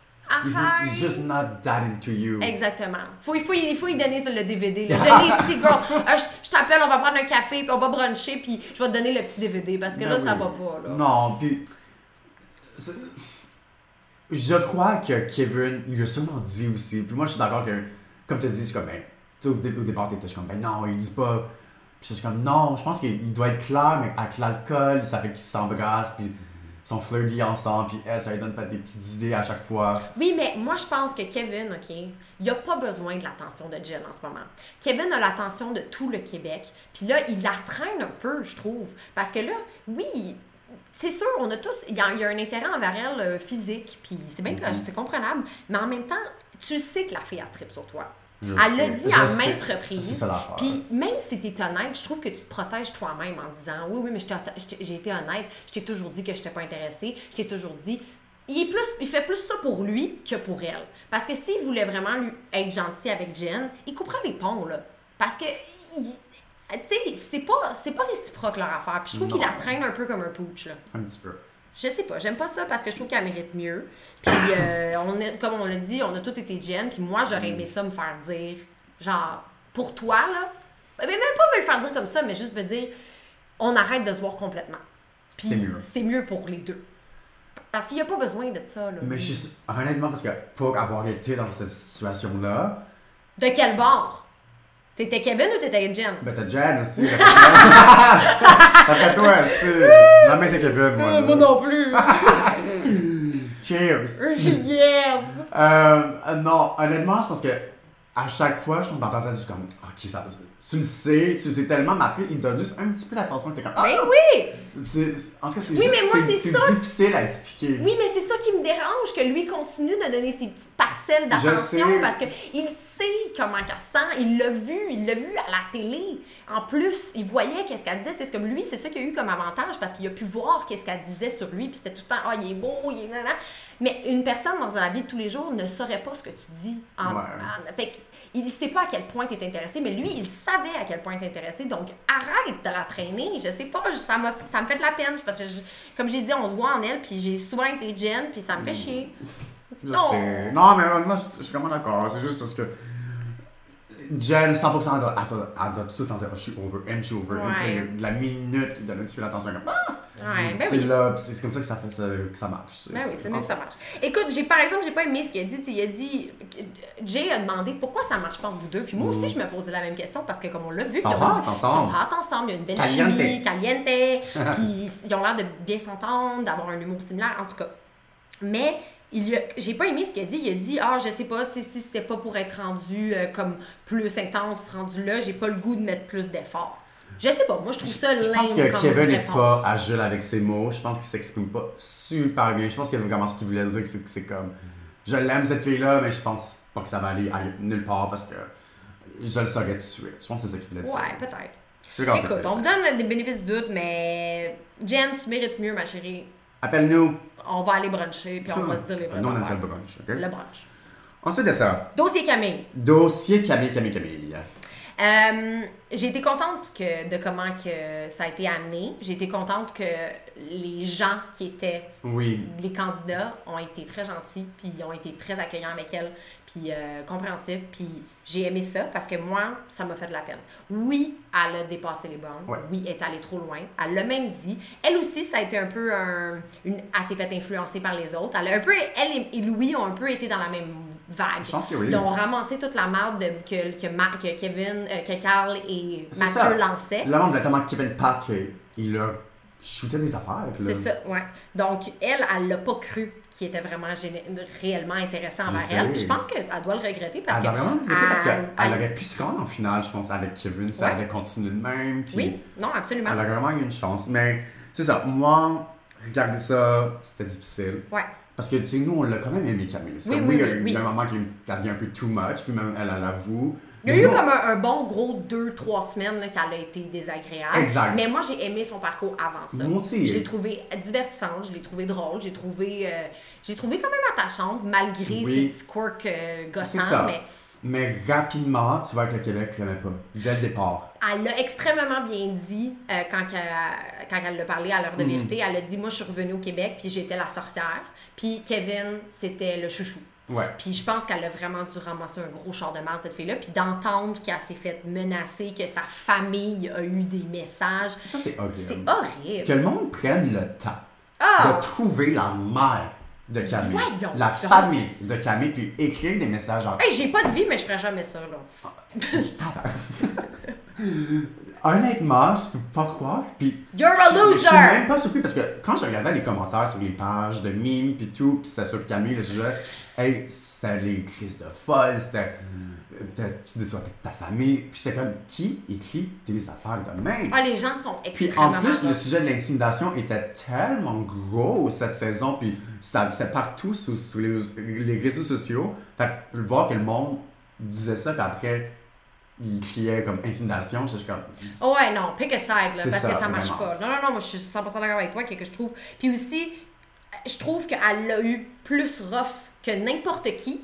he's, Arrête. he's just not that into you. Exactement. Faut, il, faut, il faut y donner ça, le DVD. là. Je l'ai ici, girl. Ah, je je t'appelle, on va prendre un café, puis on va bruncher, puis je vais te donner le petit DVD parce que Ben là, oui. ça va pas. Là. Non, puis. c'est- Je crois que Kevin lui a sûrement dit aussi. Puis moi, je suis d'accord que, comme tu dit, je suis comme, ben, au, dé- au départ, t'étais comme, ben non, il dit pas. Puis je suis comme, non, je pense qu'il doit être clair, mais avec l'alcool, ça fait qu'ils s'embrassent, puis ils sont flirty ensemble, puis elle, ça lui donne pas des petites idées à chaque fois. Oui, mais moi, je pense que Kevin, OK, il a pas besoin de l'attention de Jen en ce moment. Kevin a l'attention de tout le Québec. Puis là, il la traîne un peu, je trouve. Parce que là, oui, c'est sûr, on a tous. Il y a, il y a un intérêt envers elle euh, physique, puis c'est bien que c'est comprenable. Mais en même temps, tu sais que la fille a trip sur toi. Elle l'a dit à maintes reprises. Puis même si tu es honnête, je trouve que tu te protèges toi-même en disant Oui, oui, mais j'ai été honnête, je t'ai toujours dit que je n'étais pas intéressée, je t'ai toujours dit. Il, est plus, il fait plus ça pour lui que pour elle. Parce que s'il voulait vraiment lui être gentil avec Jen, il couperait les ponts, là. Parce que, il- tu sais, c'est pas, pas réciproque leur affaire. Puis je trouve qu'il la traîne un peu comme un pooch, là. Un petit peu. Je sais pas, j'aime pas ça parce que je trouve qu'elle mérite mieux. Puis, euh, on est, comme on l'a dit, on a tous été Jen. Puis moi, j'aurais aimé ça me faire dire, genre, pour toi, là. Mais même pas me le faire dire comme ça, mais juste me dire, on arrête de se voir complètement. Puis C'est mieux. c'est mieux pour les deux. Parce qu'il n'y a pas besoin de ça, là. Mais je suis honnêtement, parce que pour avoir été dans cette situation-là, De quel bord? T'étais Kevin ou t'étais Jen? ben t'as Jen aussi. Après toi, c'est. La main t'es Kevin, moi. là. non plus! Cheers! yes! Euh, euh, non, honnêtement, je pense que à chaque fois, je pense dans ta tête, je suis comme, ok, ça, tu le sais, tu sais tellement, mais après, il donne juste un petit peu d'attention, t'es comme, ah! Ben oui! C'est- c'est- en tout cas, c'est Oui, difficile à expliquer. Oui, mais c'est ça qui me dérange, que lui continue de donner ses petites parcelles d'attention parce qu'il sait comment qu'elle se sent, il l'a vu, il l'a vu à la télé. En plus, il voyait qu'est-ce qu'elle disait, c'est comme lui, c'est ça qu'il a eu comme avantage parce qu'il a pu voir qu'est-ce qu'elle disait sur lui, puis c'était tout le temps, ah, il est beau, il est nanana. Mais une personne dans la vie de tous les jours ne saurait pas ce que tu dis. En, Ouais. en- fait que il sait pas à quel point tu es intéressé, mais lui, il savait à quel point es intéressé. Donc, arrête de la traîner. Je sais pas, je- ça, ça me fait de la peine. Parce que, je- comme j'ai dit, on se voit en elle, puis j'ai souvent été Jen, puis ça me fait chier. Je Non. sais. Non, mais honnêtement, je, suis vraiment d'accord. C'est juste parce que Jen, 100%, elle doit, elle doit, elle doit tout le temps dire, je suis over him, je suis over him. Ouais. La minute, il donne un petit peu d'attention, comme, ah! Ouais, ben c'est oui. c'est comme ça que ça, fait, ça, que ça marche. Ben oui, c'est que ça marche. Écoute, j'ai par exemple, j'ai pas aimé ce qu'il a dit. Il a dit. Jay a demandé pourquoi ça marche pas entre vous deux. Puis moi aussi, je me posais la même question parce que, comme on l'a vu, Ils sont hot ensemble. Ensemble. Il y a une belle Caliente. chimie, caliente. puis ils ont l'air de bien s'entendre, d'avoir un humour similaire, en tout cas. Mais il y a- j'ai pas aimé ce qu'il a dit. Il a dit Ah, je sais pas, si c'était pas pour être rendu euh, comme plus intense, rendu là, j'ai pas le goût de mettre plus d'efforts. Je sais pas, moi je trouve ça Je pense que comme Kevin n'est pas agile avec ses mots. Je pense qu'il s'exprime pas super bien. Je pense que vraiment ce qu'il voulait dire, c'est que c'est comme je l'aime cette fille-là, mais je pense pas que ça va aller, nulle part parce que je le saurais tout de suite. Je pense que c'est ça qu'il voulait dire. Ouais, peut-être. Écoute, qu'il on vous donne des bénéfices du doute, mais Jen, tu mérites mieux, ma chérie. Appelle-nous. On va aller bruncher, puis on va se dire les vraies Nous, on aime ça le brunch, ok? Le brunch. Ensuite de ça, Dossier Camille. dossier Camille, Camille, Camille. Euh, j'ai été contente que, de comment que ça a été amené. J'ai été contente que les gens qui étaient Oui. les candidats ont été très gentils, puis ils ont été très accueillants avec elle, puis euh, compréhensifs, puis j'ai aimé ça parce que moi, ça m'a fait de la peine. Oui, elle a dépassé les bornes. Ouais. Oui, elle est allée trop loin. Elle l'a même dit. Elle aussi, ça a été un peu un, une, elle s'est fait influencer par les autres. Elle a un peu, elle et, et Louis ont un peu été dans la même vague. Je pense que oui. Ils ont ramassé toute la marde de- que, que, Ma- que Kevin, euh, que Carl et Mathieu ça. lançaient. Là, on tellement Kevin Park qu'il leur shootait des affaires. C'est ça, ouais. Donc, elle, elle l'a pas cru qu'il était vraiment réellement intéressant envers elle. Puis je pense qu'elle doit le regretter parce Elle que. a vraiment regretté parce elle- qu'elle elle- aurait pu se rendre en finale, je pense, avec Kevin. Ça Ouais. aurait continué de même. Puis Oui, non, absolument. Elle a vraiment eu une chance. Mais c'est ça. Moi, regarder ça, c'était difficile. Ouais. Parce que, tu sais, nous, on l'a quand même aimé, Camille. Oui, comme, oui, il y a oui, eu oui. un moment qui un peu too much, puis même elle, elle l'avoue. Il y a eu comme un, un bon gros deux, trois semaines là, qu'elle a été désagréable. Exact. Mais moi, j'ai aimé son parcours avant ça. Moi aussi. Je l'ai trouvé divertissante, je l'ai trouvé drôle, j'ai trouvé, euh, j'ai trouvé quand même attachante, malgré Oui. ses petits quirks euh, gossants. Ça. Mais Mais rapidement, tu vois que le Québec l'aimait pas. Dès le départ. Elle l'a extrêmement bien dit euh, quand, qu'elle- quand elle l'a parlé à l'heure Mhm. de vérité. Elle a dit Moi, je suis revenue au Québec, puis j'étais la sorcière. Puis Kevin, c'était le chouchou. Ouais. Puis je pense qu'elle a vraiment dû ramasser un gros char de merde, cette fille-là. Puis d'entendre qu'elle s'est fait menacer, que sa famille a eu des messages. Ça, c'est C'est horrible. horrible. Que le monde prenne le temps Ah! de trouver la mère de Camille, Voyons la donc. famille de Camille, puis écrire des messages en Hey, j'ai pas de vie, mais je ferais jamais ça, là. Honnêtement, je peux pas croire. Puis You're a je- Je suis loser! même pas surpris parce que quand je regardais les commentaires sur les pages de mimes puis tout, puis c'était sur Camille le sujet, hey, c'était les crises de folle, c'était euh, tu déçois ta famille, puis c'est comme qui écrit des affaires de même? Ah, les gens sont Puis extrêmement... en plus, le sujet de l'intimidation était tellement gros cette saison, puis c'était partout sur, les, les réseaux sociaux. Fait que voir que le monde disait ça, puis après, il criait comme intimidation, j'étais comme. Oh ouais, non, pick a side, là, parce ça, que ça marche vraiment. pas. Non, non, non, moi, je suis 100% d'accord avec toi, que, que je trouve. Puis aussi, je trouve qu'elle l'a eu plus rough que n'importe qui.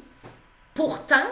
Pourtant,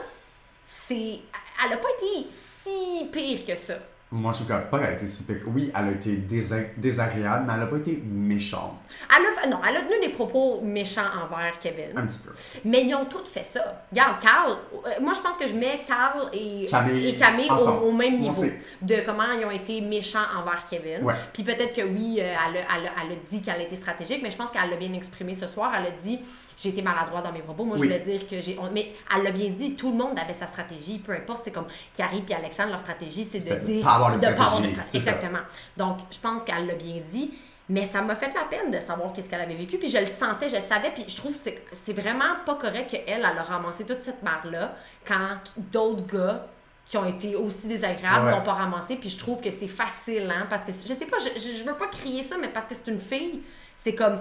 c'est... Elle a pas été si pire que ça. Moi, je trouve pas qu'elle a été si pire. Oui, elle a été désa- désagréable, mais elle a pas été méchante. Elle a, non, elle a tenu des propos méchants envers Kevin. Un petit peu. Mais ils ont tous fait ça. Regarde, Carl, euh, moi je pense que je mets Carl et Camille et Camille au, même niveau de comment ils ont été méchants envers Kevin. Ouais. Puis peut-être que oui, euh, elle, a, elle, a, elle a dit qu'elle a été stratégique, mais je pense qu'elle l'a bien exprimé ce soir. Elle a dit j'ai été maladroite dans mes propos. Moi, Oui. je voulais dire que j'ai. Mais elle l'a bien dit, tout le monde avait sa stratégie, peu importe. C'est comme Carrie et Alexandre, leur stratégie, c'est de dire. pas avoir de pas avoir de stratégie, ça. Exactement. Donc, je pense qu'elle l'a bien dit. Mais ça m'a fait la peine de savoir qu'est-ce qu'elle avait vécu. Puis je le sentais, je le savais. Puis je trouve que c'est- vraiment pas correct qu'elle, elle a ramassé toute cette barre-là quand d'autres gars qui ont été aussi désagréables Ouais. l'ont pas ramassé. Puis je trouve que c'est facile, hein. Parce que je sais pas, je, je, je veux pas crier ça, mais parce que c'est une fille, c'est comme.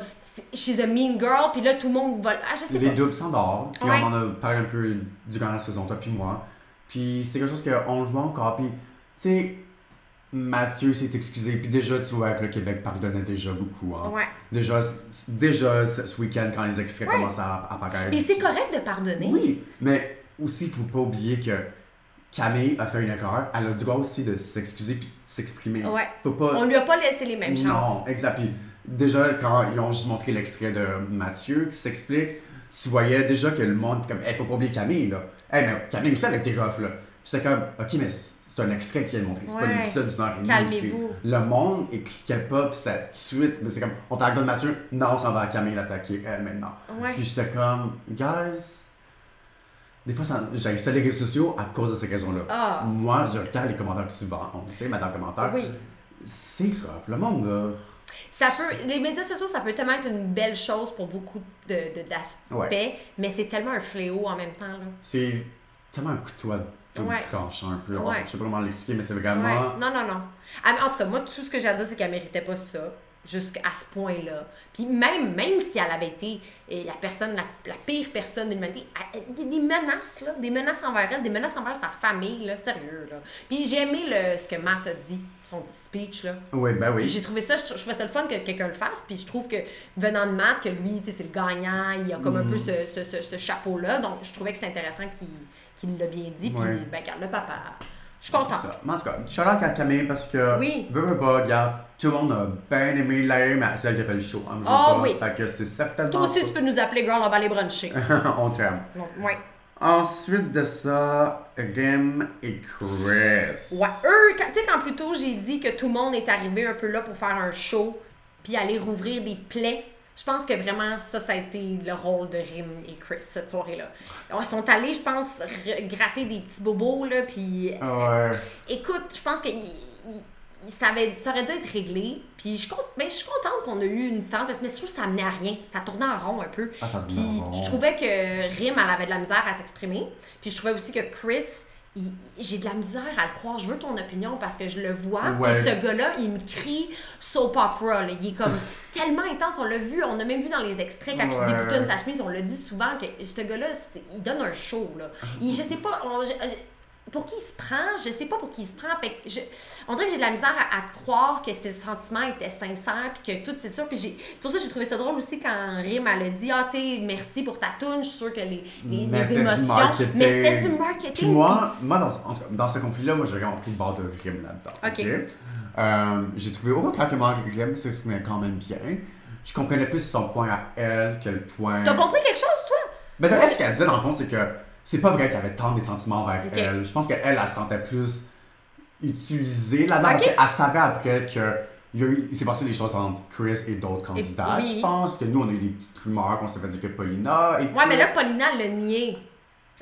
She's a mean girl. Puis là, tout le monde va. Ah, je sais Les pas. doubles s'endorment, puis Ouais. on en a parlé un peu durant la saison, toi puis moi. Puis c'est quelque chose qu'on le voit encore. Puis, tu sais, Mathieu s'est excusé, puis déjà, tu vois que le Québec pardonnait déjà beaucoup. Hein. Ouais. Déjà, déjà ce week-end, quand les extraits Ouais. commençaient à à apparaître. Puis c'est correct de pardonner. Oui, mais aussi, il faut pas oublier que Camille a fait une erreur. Elle a le droit aussi de s'excuser puis de s'exprimer. Ouais. Faut pas... On lui a pas laissé les mêmes chances. Non, exact. Puis déjà, quand ils ont juste montré l'extrait de Mathieu qui s'explique, tu voyais déjà que le monde, comme, hey, faut pas oublier Camille, là. Hey, mais Camille aussi, elle été rough, là. C'est comme, ok, mais c'est un extrait qui est montré, c'est pas l'épisode d'une heure et demie. C'est- Le monde écrit pas, puis ça, suite, mais c'est comme, on pardonne Mathieu, non, on s'en va à Camille l'attaquer, elle, maintenant. Ouais. Puis j'étais comme, guys, des fois, ça les réseaux sociaux à cause de ces raisons-là. Ah. Moi, je regarde les commentaires souvent, on sait, en commentaire. Oui. C'est rough, le monde, là. Ça peut, les médias sociaux, ça peut tellement être une belle chose pour beaucoup de, de- d'aspects, Ouais. mais c'est tellement un fléau en même temps. C'est tellement un couteau à double Ouais. tranchant un peu. Ouais. Je sais pas comment l'expliquer, mais c'est vraiment. Non, non, non. Ah, en tout cas, moi, tout ce que j'ai à dire, c'est qu'elle méritait pas ça, jusqu'à ce point-là. Puis même, même si elle avait été euh, la personne, la, la pire personne de l'humanité, il y a des menaces, là, des menaces envers elle, des menaces envers sa famille, là, sérieux, là. Puis j'ai aimé le, ce que Matt a dit, son petit speech, là. Oui, ben oui. J'ai trouvé ça, je, je trouvais ça le fun que quelqu'un le fasse, puis je trouve que venant de Matt, que lui, c'est le gagnant, il a comme un peu Mm. ce, ce, ce, ce chapeau-là, donc je trouvais que c'est intéressant qu'il qu'il l'a bien dit, puis Ouais. ben, regarde, le papa, je suis contente. ça. Mais en tout cas, shout out à Camille parce que. Oui. Veux, veux pas, regarde, tout le monde a bien aimé l'air, mais c'est elle qui a fait le show. Hein, Ah pas. oui. Fait que c'est certainement. Toi aussi, tu peux nous appeler, girl, on va aller bruncher. on t'aime. Ouais. Ensuite de ça, Rim et Chris. Ouais, eux, tu sais, quand plus tôt j'ai dit que tout le monde est arrivé un peu là pour faire un show, puis aller rouvrir des plaies, je pense que vraiment ça, ça a été le rôle de Rim et Chris cette soirée-là. Ils sont allés, je pense, gratter des petits bobos, là, puis Ouais. écoute, je pense que ça, avait- ça aurait dû être réglé. Puis je, suis con- mais je suis contente qu'on a eu une différence parce que mais je trouve que ça amenait à rien. Ça tournait en rond un peu. Ah, ça Puis je trouvais que Rim, elle avait de la misère à s'exprimer. Puis je trouvais aussi que Chris, j'ai de la misère à le croire. Je veux ton opinion parce que je le vois. Ouais. Puis ce gars-là, il me crie soap opera. là. Il est comme tellement intense. On l'a vu, on a même vu dans les extraits quand Ouais. il déboutonne sa chemise. On le dit souvent que ce gars-là, il donne un show. Là. Il, je sais pas, on- je- pour qui il se prend, je sais pas pour qui il se prend. Fait que je- on dirait que j'ai de la misère à, à croire que ses sentiments étaient sincères, puis que tout c'est ça. Puis j'ai, pour ça j'ai trouvé ça drôle aussi quand Rim elle a dit Ah, tu merci pour ta tune, je suis sûre que les, les, Mais les c'était du émotions. marketing. Mais c'était du marketing. Puis moi, moi dans, en tout cas, dans ce conflit-là, moi, j'ai vraiment pris le bord de Grim là-dedans. Ok. Euh, j'ai trouvé au contraire que Grim s'exprimait quand même bien. Je comprenais plus son point à elle que le point. T'as compris quelque chose, toi? Mais d'ailleurs, ce qu'elle disait, dans le fond, c'est que c'est pas vrai qu'il y avait tant des sentiments vers Ok. elle. Je pense qu'elle, elle, elle se sentait plus utilisée là-dedans parce Ok. qu'elle savait après que. Il, y a eu- il s'est passé des choses entre Chris et d'autres candidats. oui. Je pense que nous, on a eu des petites rumeurs qu'on s'est fait dire que Paulina. Et Ouais, mais là, Paulina, elle l'a nié.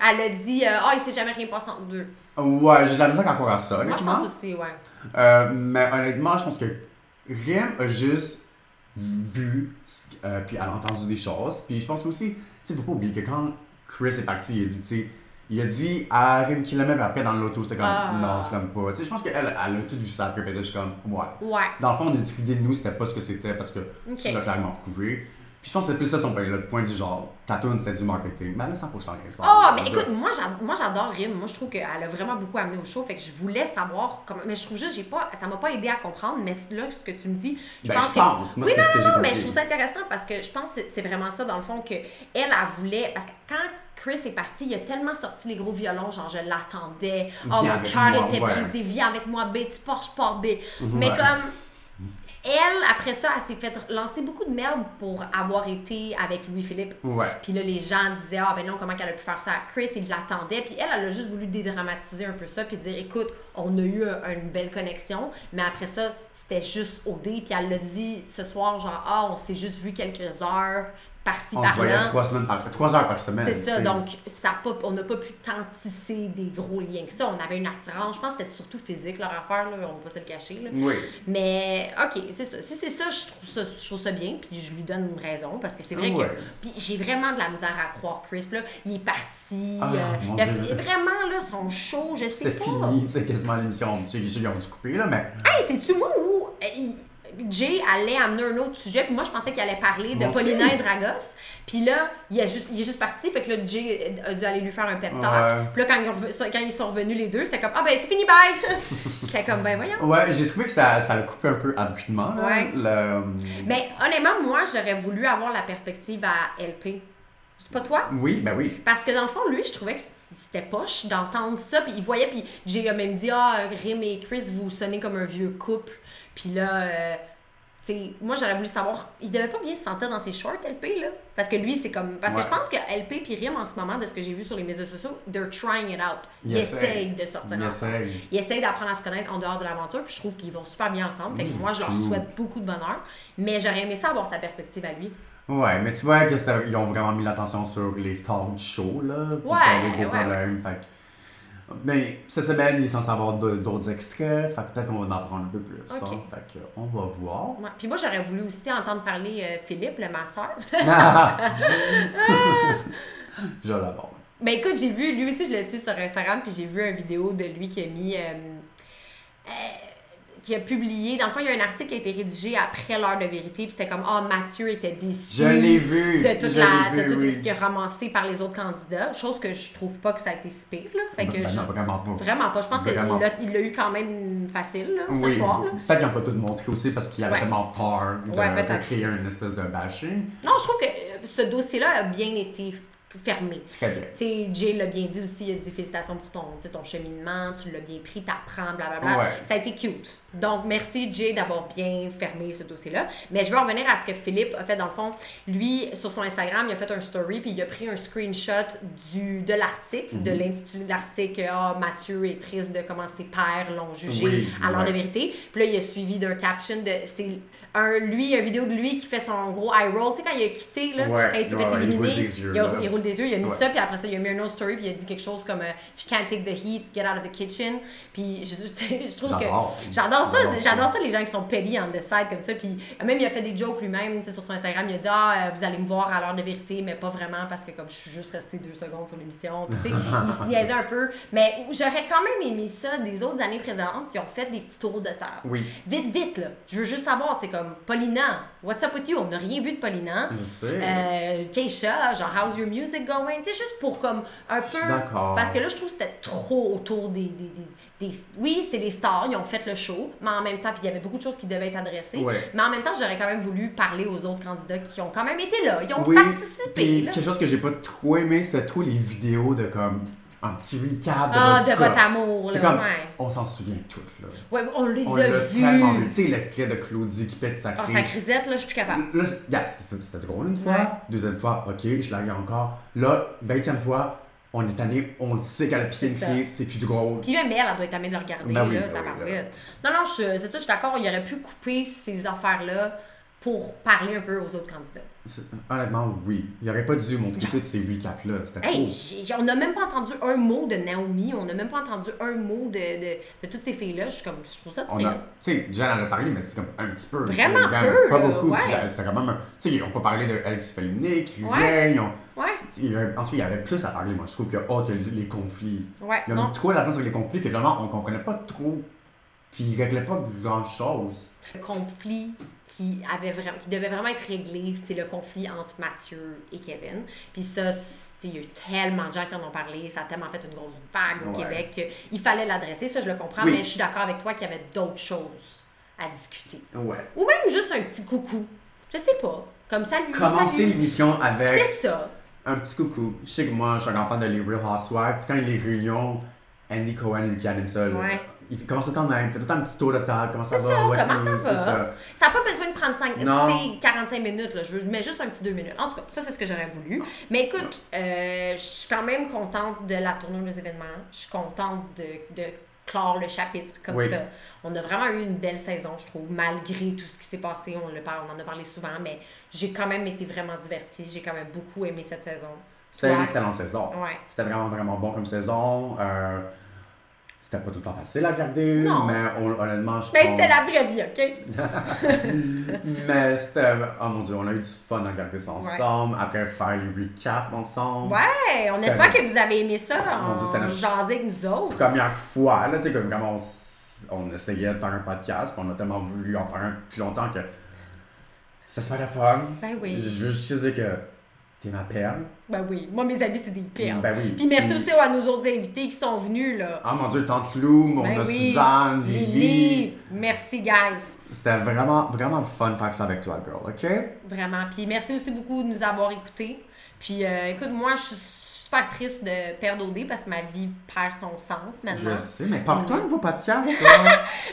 Elle a dit euh, Ah, il s'est jamais rien passé entre deux. Ouais, j'ai de la misère à croire à ça, Moi, je honnêtement. pense aussi, ouais. Euh, mais honnêtement, je pense que Riem a juste vu, euh, puis elle a entendu des choses. Puis je pense aussi, tu sais, faut pas oublier que quand Chris est parti, il a dit, tu sais, il a dit Riem qu'il l'aimait, mais après dans l'auto, c'était comme, Ah. non, je l'aime pas. Tu sais, je pense qu'elle elle a tout vu ça, puis était juste comme, ouais. Ouais. Dans le fond, notre idée de nous, c'était pas ce que c'était parce que tu l'as clairement prouvé. Puis je pense que c'est plus ça son point, le point du genre, ta tune c'était du marketing. Mais elle a 100% raison. Oh, mais écoute, moi, j'ad- moi j'adore Rim. Moi, je trouve qu'elle a vraiment beaucoup amené au show. Fait que je voulais savoir comment. Mais je trouve juste, j'ai pas, ça m'a pas aidé à comprendre. Mais là, ce que tu me dis, je Ben, pense je que. pense. Moi, oui, c'est non, ce que non, non, mais je trouve ça intéressant parce que je pense que c'est- vraiment ça, dans le fond, que elle, elle voulait. Parce que quand Chris est parti, il a tellement sorti les gros violons, genre je l'attendais. Oh, mon cœur était brisé, viens avec moi, B, tu pars, je pars B. Mais Ouais. comme. Elle, après ça, elle s'est fait lancer beaucoup de merde pour avoir été avec Louis-Philippe. Ouais. Puis là, les gens disaient, ah ben non, comment qu'elle a pu faire ça à Chris? Il l'attendait. Puis elle, elle a juste voulu dédramatiser un peu ça, puis dire, écoute, on a eu un- une belle connexion, mais après ça, c'était juste OD. Puis elle l'a dit ce soir, genre, ah, on s'est juste vu quelques heures, par-ci, On se voyait par-là. trois, semaines par, trois heures par semaine. C'est ça, sais. donc ça pas, on n'a pas pu tant tisser des gros liens que ça. On avait une attirance. Je pense que c'était surtout physique leur affaire, là, on va pas se le cacher. Là. Oui. Mais ok, c'est ça. Si c'est ça, je trouve ça, je trouve ça bien, puis je lui donne une raison parce que c'est vrai Ouais. que. Puis j'ai vraiment de la misère à croire Chris là. Il est parti. Ah, euh, il a vraiment là son show, je sais pas. fini, tu sais, quasiment l'émission. Tu sais, ils ont dû couper, là, mais. Hey, c'est-tu moi où euh, Jay allait amener un autre sujet, puis moi je pensais qu'il allait parler de. Paulina et Dragos. Puis là, il, a juste, il est juste parti, fait que là, Jay a dû aller lui faire un pep talk. Ouais. Puis là, quand ils, quand ils sont revenus les deux, c'était comme Ah ben c'est fini, bye! J'étais comme Ben voyons. Ouais, j'ai trouvé que ça, ça l'a coupé un peu abruptement, là. Ouais. Le... Mais honnêtement, moi, j'aurais voulu avoir la perspective à LP. Pas toi? Oui, ben oui. Parce que dans le fond, lui, je trouvais que c'était poche d'entendre ça. Puis il voyait, puis Jay a même dit Ah, Rim et Chris, vous sonnez comme un vieux couple. Puis là, euh, tu sais, moi, j'aurais voulu savoir. Il devait pas bien se sentir dans ses shorts, LP, là? Parce que lui, c'est comme. Parce Ouais. que je pense que LP puis Rim, en ce moment, de ce que j'ai vu sur les médias sociaux, they're trying it out. Ils Il essayent essaye. de sortir Il ensemble. Ils essayent d'apprendre à se connaître en dehors de l'aventure, puis je trouve qu'ils vont super bien ensemble. Fait que moi, je leur souhaite beaucoup de bonheur. Mais j'aurais aimé ça avoir sa perspective à lui. Ouais, mais tu vois que c'était- ils ont vraiment mis l'attention sur les stars du show, là. Puis Ouais, c'était ouais, problèmes. Fait Mais cette semaine, il est censé avoir de- d'autres extraits. Fait que peut-être qu'on va en prendre un peu plus. Ok. hein. Fait que on va voir. Ouais. Puis moi, j'aurais voulu aussi entendre parler euh, Philippe, le masseur. Je l'adore. Ben écoute, j'ai vu, lui aussi, je le suis sur Instagram, puis j'ai vu une vidéo de lui qui a mis. euh, euh, qui a publié. Dans le fond, il y a un article qui a été rédigé après l'heure de vérité, puis c'était comme Ah, Mathieu était déçu. Je l'ai vu. De toute la, tout oui. ce qui est ramassé par les autres candidats. Chose que je trouve pas que ça a été si pire, là. Fait que Ben je- non, vraiment pas. Vraiment pas. Je pense qu'il l'a il l'a eu quand même facile, là, ce Oui, soir, là. peut-être qu'ils n'ont pas tout montré aussi parce qu'il avait Ouais. tellement peur de, Ouais, de créer une espèce de bashing. Non, je trouve que euh, ce dossier-là a bien été fermé. Très bien. Tu sais, Jay l'a bien dit aussi, il a dit félicitations pour ton, ton cheminement, tu l'as bien pris, t'apprends, blablabla. Ouais. Ça a été cute. Donc, merci Jay d'avoir bien fermé ce dossier-là. Mais je veux revenir à ce que Philippe a fait dans le fond. Lui, sur son Instagram, il a fait un story, puis il a pris un screenshot du, de l'article, Mhm. de l'intitulé de l'article Ah, Mathieu est triste de comment ses pères l'ont jugé Oui, à l'heure ouais. de vérité. Puis là, il a suivi d'un caption de. C'est un, lui, une vidéo de lui qui fait son gros eye roll. Tu sais, quand il a quitté, là, Ouais, il s'est ouais, fait ouais, il éliminer, roule des yeux, il, a- là. il roule des yeux, il a mis ça, puis après ça, il a mis un autre story, puis il a dit quelque chose comme euh, If you can't take the heat, get out of the kitchen. Puis je, je- je trouve que. J'adore. Ça, J'adore ça. ça, les gens qui sont petty on the side comme ça. Puis même, il a fait des jokes lui-même, tu sais, sur son Instagram. Il a dit Ah, euh, vous allez me voir à l'heure de vérité, mais pas vraiment parce que comme je suis juste restée deux secondes sur l'émission. Puis, tu sais, il se niaisait un peu. Mais j'aurais quand même aimé ça des autres années présentes qui ont fait des petits tours de terre. Oui. Vite, vite, là. Je veux juste savoir, tu sais, comme Paulina, what's up with you? On n'a rien vu de Paulina. Je sais. Euh, Keisha, genre How's your music going? Tu sais, juste pour comme un peu. Parce que là, je trouve que c'était trop autour des. des, des- des- Oui, c'est les stars, ils ont fait le show, mais en même temps, puis il y avait beaucoup de choses qui devaient être adressées. Ouais. Mais en même temps, j'aurais quand même voulu parler aux autres candidats qui ont quand même été là. Ils ont Oui, participé. là. quelque chose que j'ai pas trop aimé, c'était trop les vidéos de comme un petit recap de Ah, votre de votre amour, C'est là, comme, ouais. on s'en souvient toutes, là. Ouais, on les On a vus. Tu sais, l'extrait de Claudie qui pète sa Ah, crise. sa crisette, là, je suis plus capable. Là, regarde, c'était drôle une fois. Ouais. Deuxième fois, ok, je la regarde encore. Là, vingtième fois, on est tanné, on le sait qu'elle a piqué une crise, c'est plus drôle. Puis même elle, elle doit être amée de le regarder, Ben oui, là, ben oui, tabarouette. Non, non, je- c'est ça, je suis d'accord, il aurait pu couper ces affaires-là pour parler un peu aux autres candidats. Honnêtement, oui. Il aurait pas dû montrer tous ces recaps-là. C'était Hey, on n'a même pas entendu un mot de Naomi, on n'a même pas entendu un mot de, de, de toutes ces filles-là. Je, suis comme, je trouve ça a, tu sais, Jen en a parlé, mais c'est comme un petit peu. Vraiment peu, Pas là, beaucoup. ouais. Euh, C'était quand même. Tu sais, ils ont pas parlé de Alex Ouais. vient. Ils ont, Ouais, ensuite, il y avait plus à parler, moi. Je trouve que, oh, les conflits. ouais, Il y a non. mis trop d'argent sur les conflits que vraiment, on comprenait pas trop. Puis ils réglaient pas grand-chose. Le conflit qui, avait vraiment, qui devait vraiment être réglé, c'est le conflit entre Mathieu et Kevin. Puis ça, il y a eu tellement de gens qui en ont parlé, ça a tellement fait une grosse vague au Ouais. Québec qu'il fallait l'adresser. Ça, je le comprends, Oui. mais je suis d'accord avec toi qu'il y avait d'autres choses à discuter. Ouais. Ou même juste un petit coucou. Je sais pas. Comme ça, lui, Commencer l'émission avec C'est ça. un petit coucou. Je sais que moi, je suis un enfant de Les Real Housewives. Puis quand il y a les réunions, Andy Cohen qui anime ça, là, Ouais. Il commence tout le temps de même. Il fait tout le temps un petit tour de table. Comment ça va? ça, What's comment ça va? Ça. Ça n'a pas besoin de prendre 5, Non. tu sais, 45 minutes. Là. Je veux- mais juste un petit 2 minutes. En tout cas, ça, c'est ce que j'aurais voulu. Mais écoute, euh, je suis quand même contente de la tournure des événements. Je suis contente de, de clore le chapitre comme Oui. ça. On a vraiment eu une belle saison, je trouve, malgré tout ce qui s'est passé. On, le parle, on en a parlé souvent, mais j'ai quand même été vraiment divertie. J'ai quand même beaucoup aimé cette saison. C'était une excellente saison. Ouais. C'était vraiment, vraiment bon comme saison. Euh, c'était pas tout le temps facile à regarder, Non. mais on- honnêtement, je Mais pense... c'était la vraie vie, OK? Mais c'était... Oh mon Dieu, on a eu du fun à regarder ça ensemble. Après, faire les recaps ensemble. Ouais, on espère que vous avez aimé ça Mon Dieu, jaser avec nous autres. Première fois, là, tu sais, comme on, on essayait de faire un podcast, puis on a tellement voulu en faire un depuis longtemps que c'était super le fun. Ben oui. Je veux juste dire que t'es ma perle. Ben oui, moi mes amis c'est des perles. Ben oui. Puis merci aussi à nos autres invités qui sont venus là. Ah mon Dieu, Tante Lou, on Ben oui. Suzanne, Lily. Lily. Merci guys. C'était vraiment, vraiment fun de faire ça avec toi, girl, ok? Vraiment. Puis merci aussi beaucoup de nous avoir écoutés. Puis euh, écoute, moi je suis super triste de perdre OD parce que ma vie perd son sens maintenant. Je sais, mais porte-toi un nouveau podcast, toi.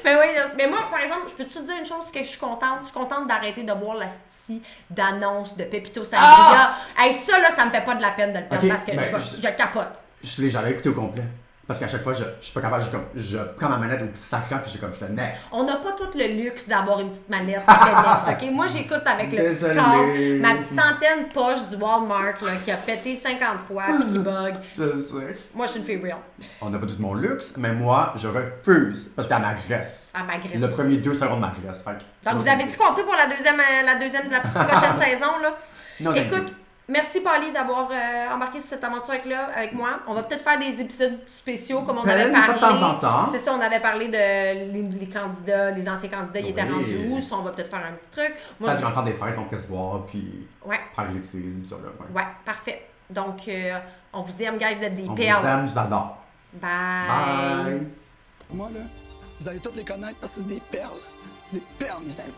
Ben oui, mais moi par exemple, je peux te dire une chose c'est que je suis contente, je suis contente d'arrêter de voir la style d'annonce de Pepito Sangria. Hey, ça là, ça me fait pas de la peine de le perdre Ok, parce que ben, je, je- je capote. je l'ai jamais écouté au complet. Parce qu'à chaque fois, je, je suis pas capable, je, comme, je prends ma manette au sacrant, puis je comme, je fais next. On n'a pas tout le luxe d'avoir une petite manette qui fait next, ok? Moi, j'écoute avec le petit Désolé. corps, ma petite antenne poche du Walmart là, qui a pété 50 fois puis qui bug. Je sais. Moi, je suis une fébrile. On n'a pas tout mon luxe, mais moi, je refuse. Parce qu'elle m'agresse. À ma graisse. Le premier deux secondes m'agresse. Donc, vous avez tout compris pour la deuxième, la deuxième, la petite prochaine saison, là? Non, Écoute, merci, Paulie, d'avoir euh, embarqué sur cette aventure avec, là, avec moi. On va peut-être faire des épisodes spéciaux, comme on Ben, avait parlé. de temps en temps. C'est ça, on avait parlé de les, les candidats, les anciens candidats, ils étaient Oui. rendus où? Ça, on va peut-être faire un petit truc. Moi, tu rentres des fêtes, on peut se voir, puis Ouais. parler de ces émissions-là. Ouais. Ouais, parfait. Donc, euh, on vous aime, guys, vous êtes des On vous perles. aime, je vous adore. Bye. Bye. Moi, là, vous allez toutes les connaître parce que c'est des perles. Des perles, mes amis.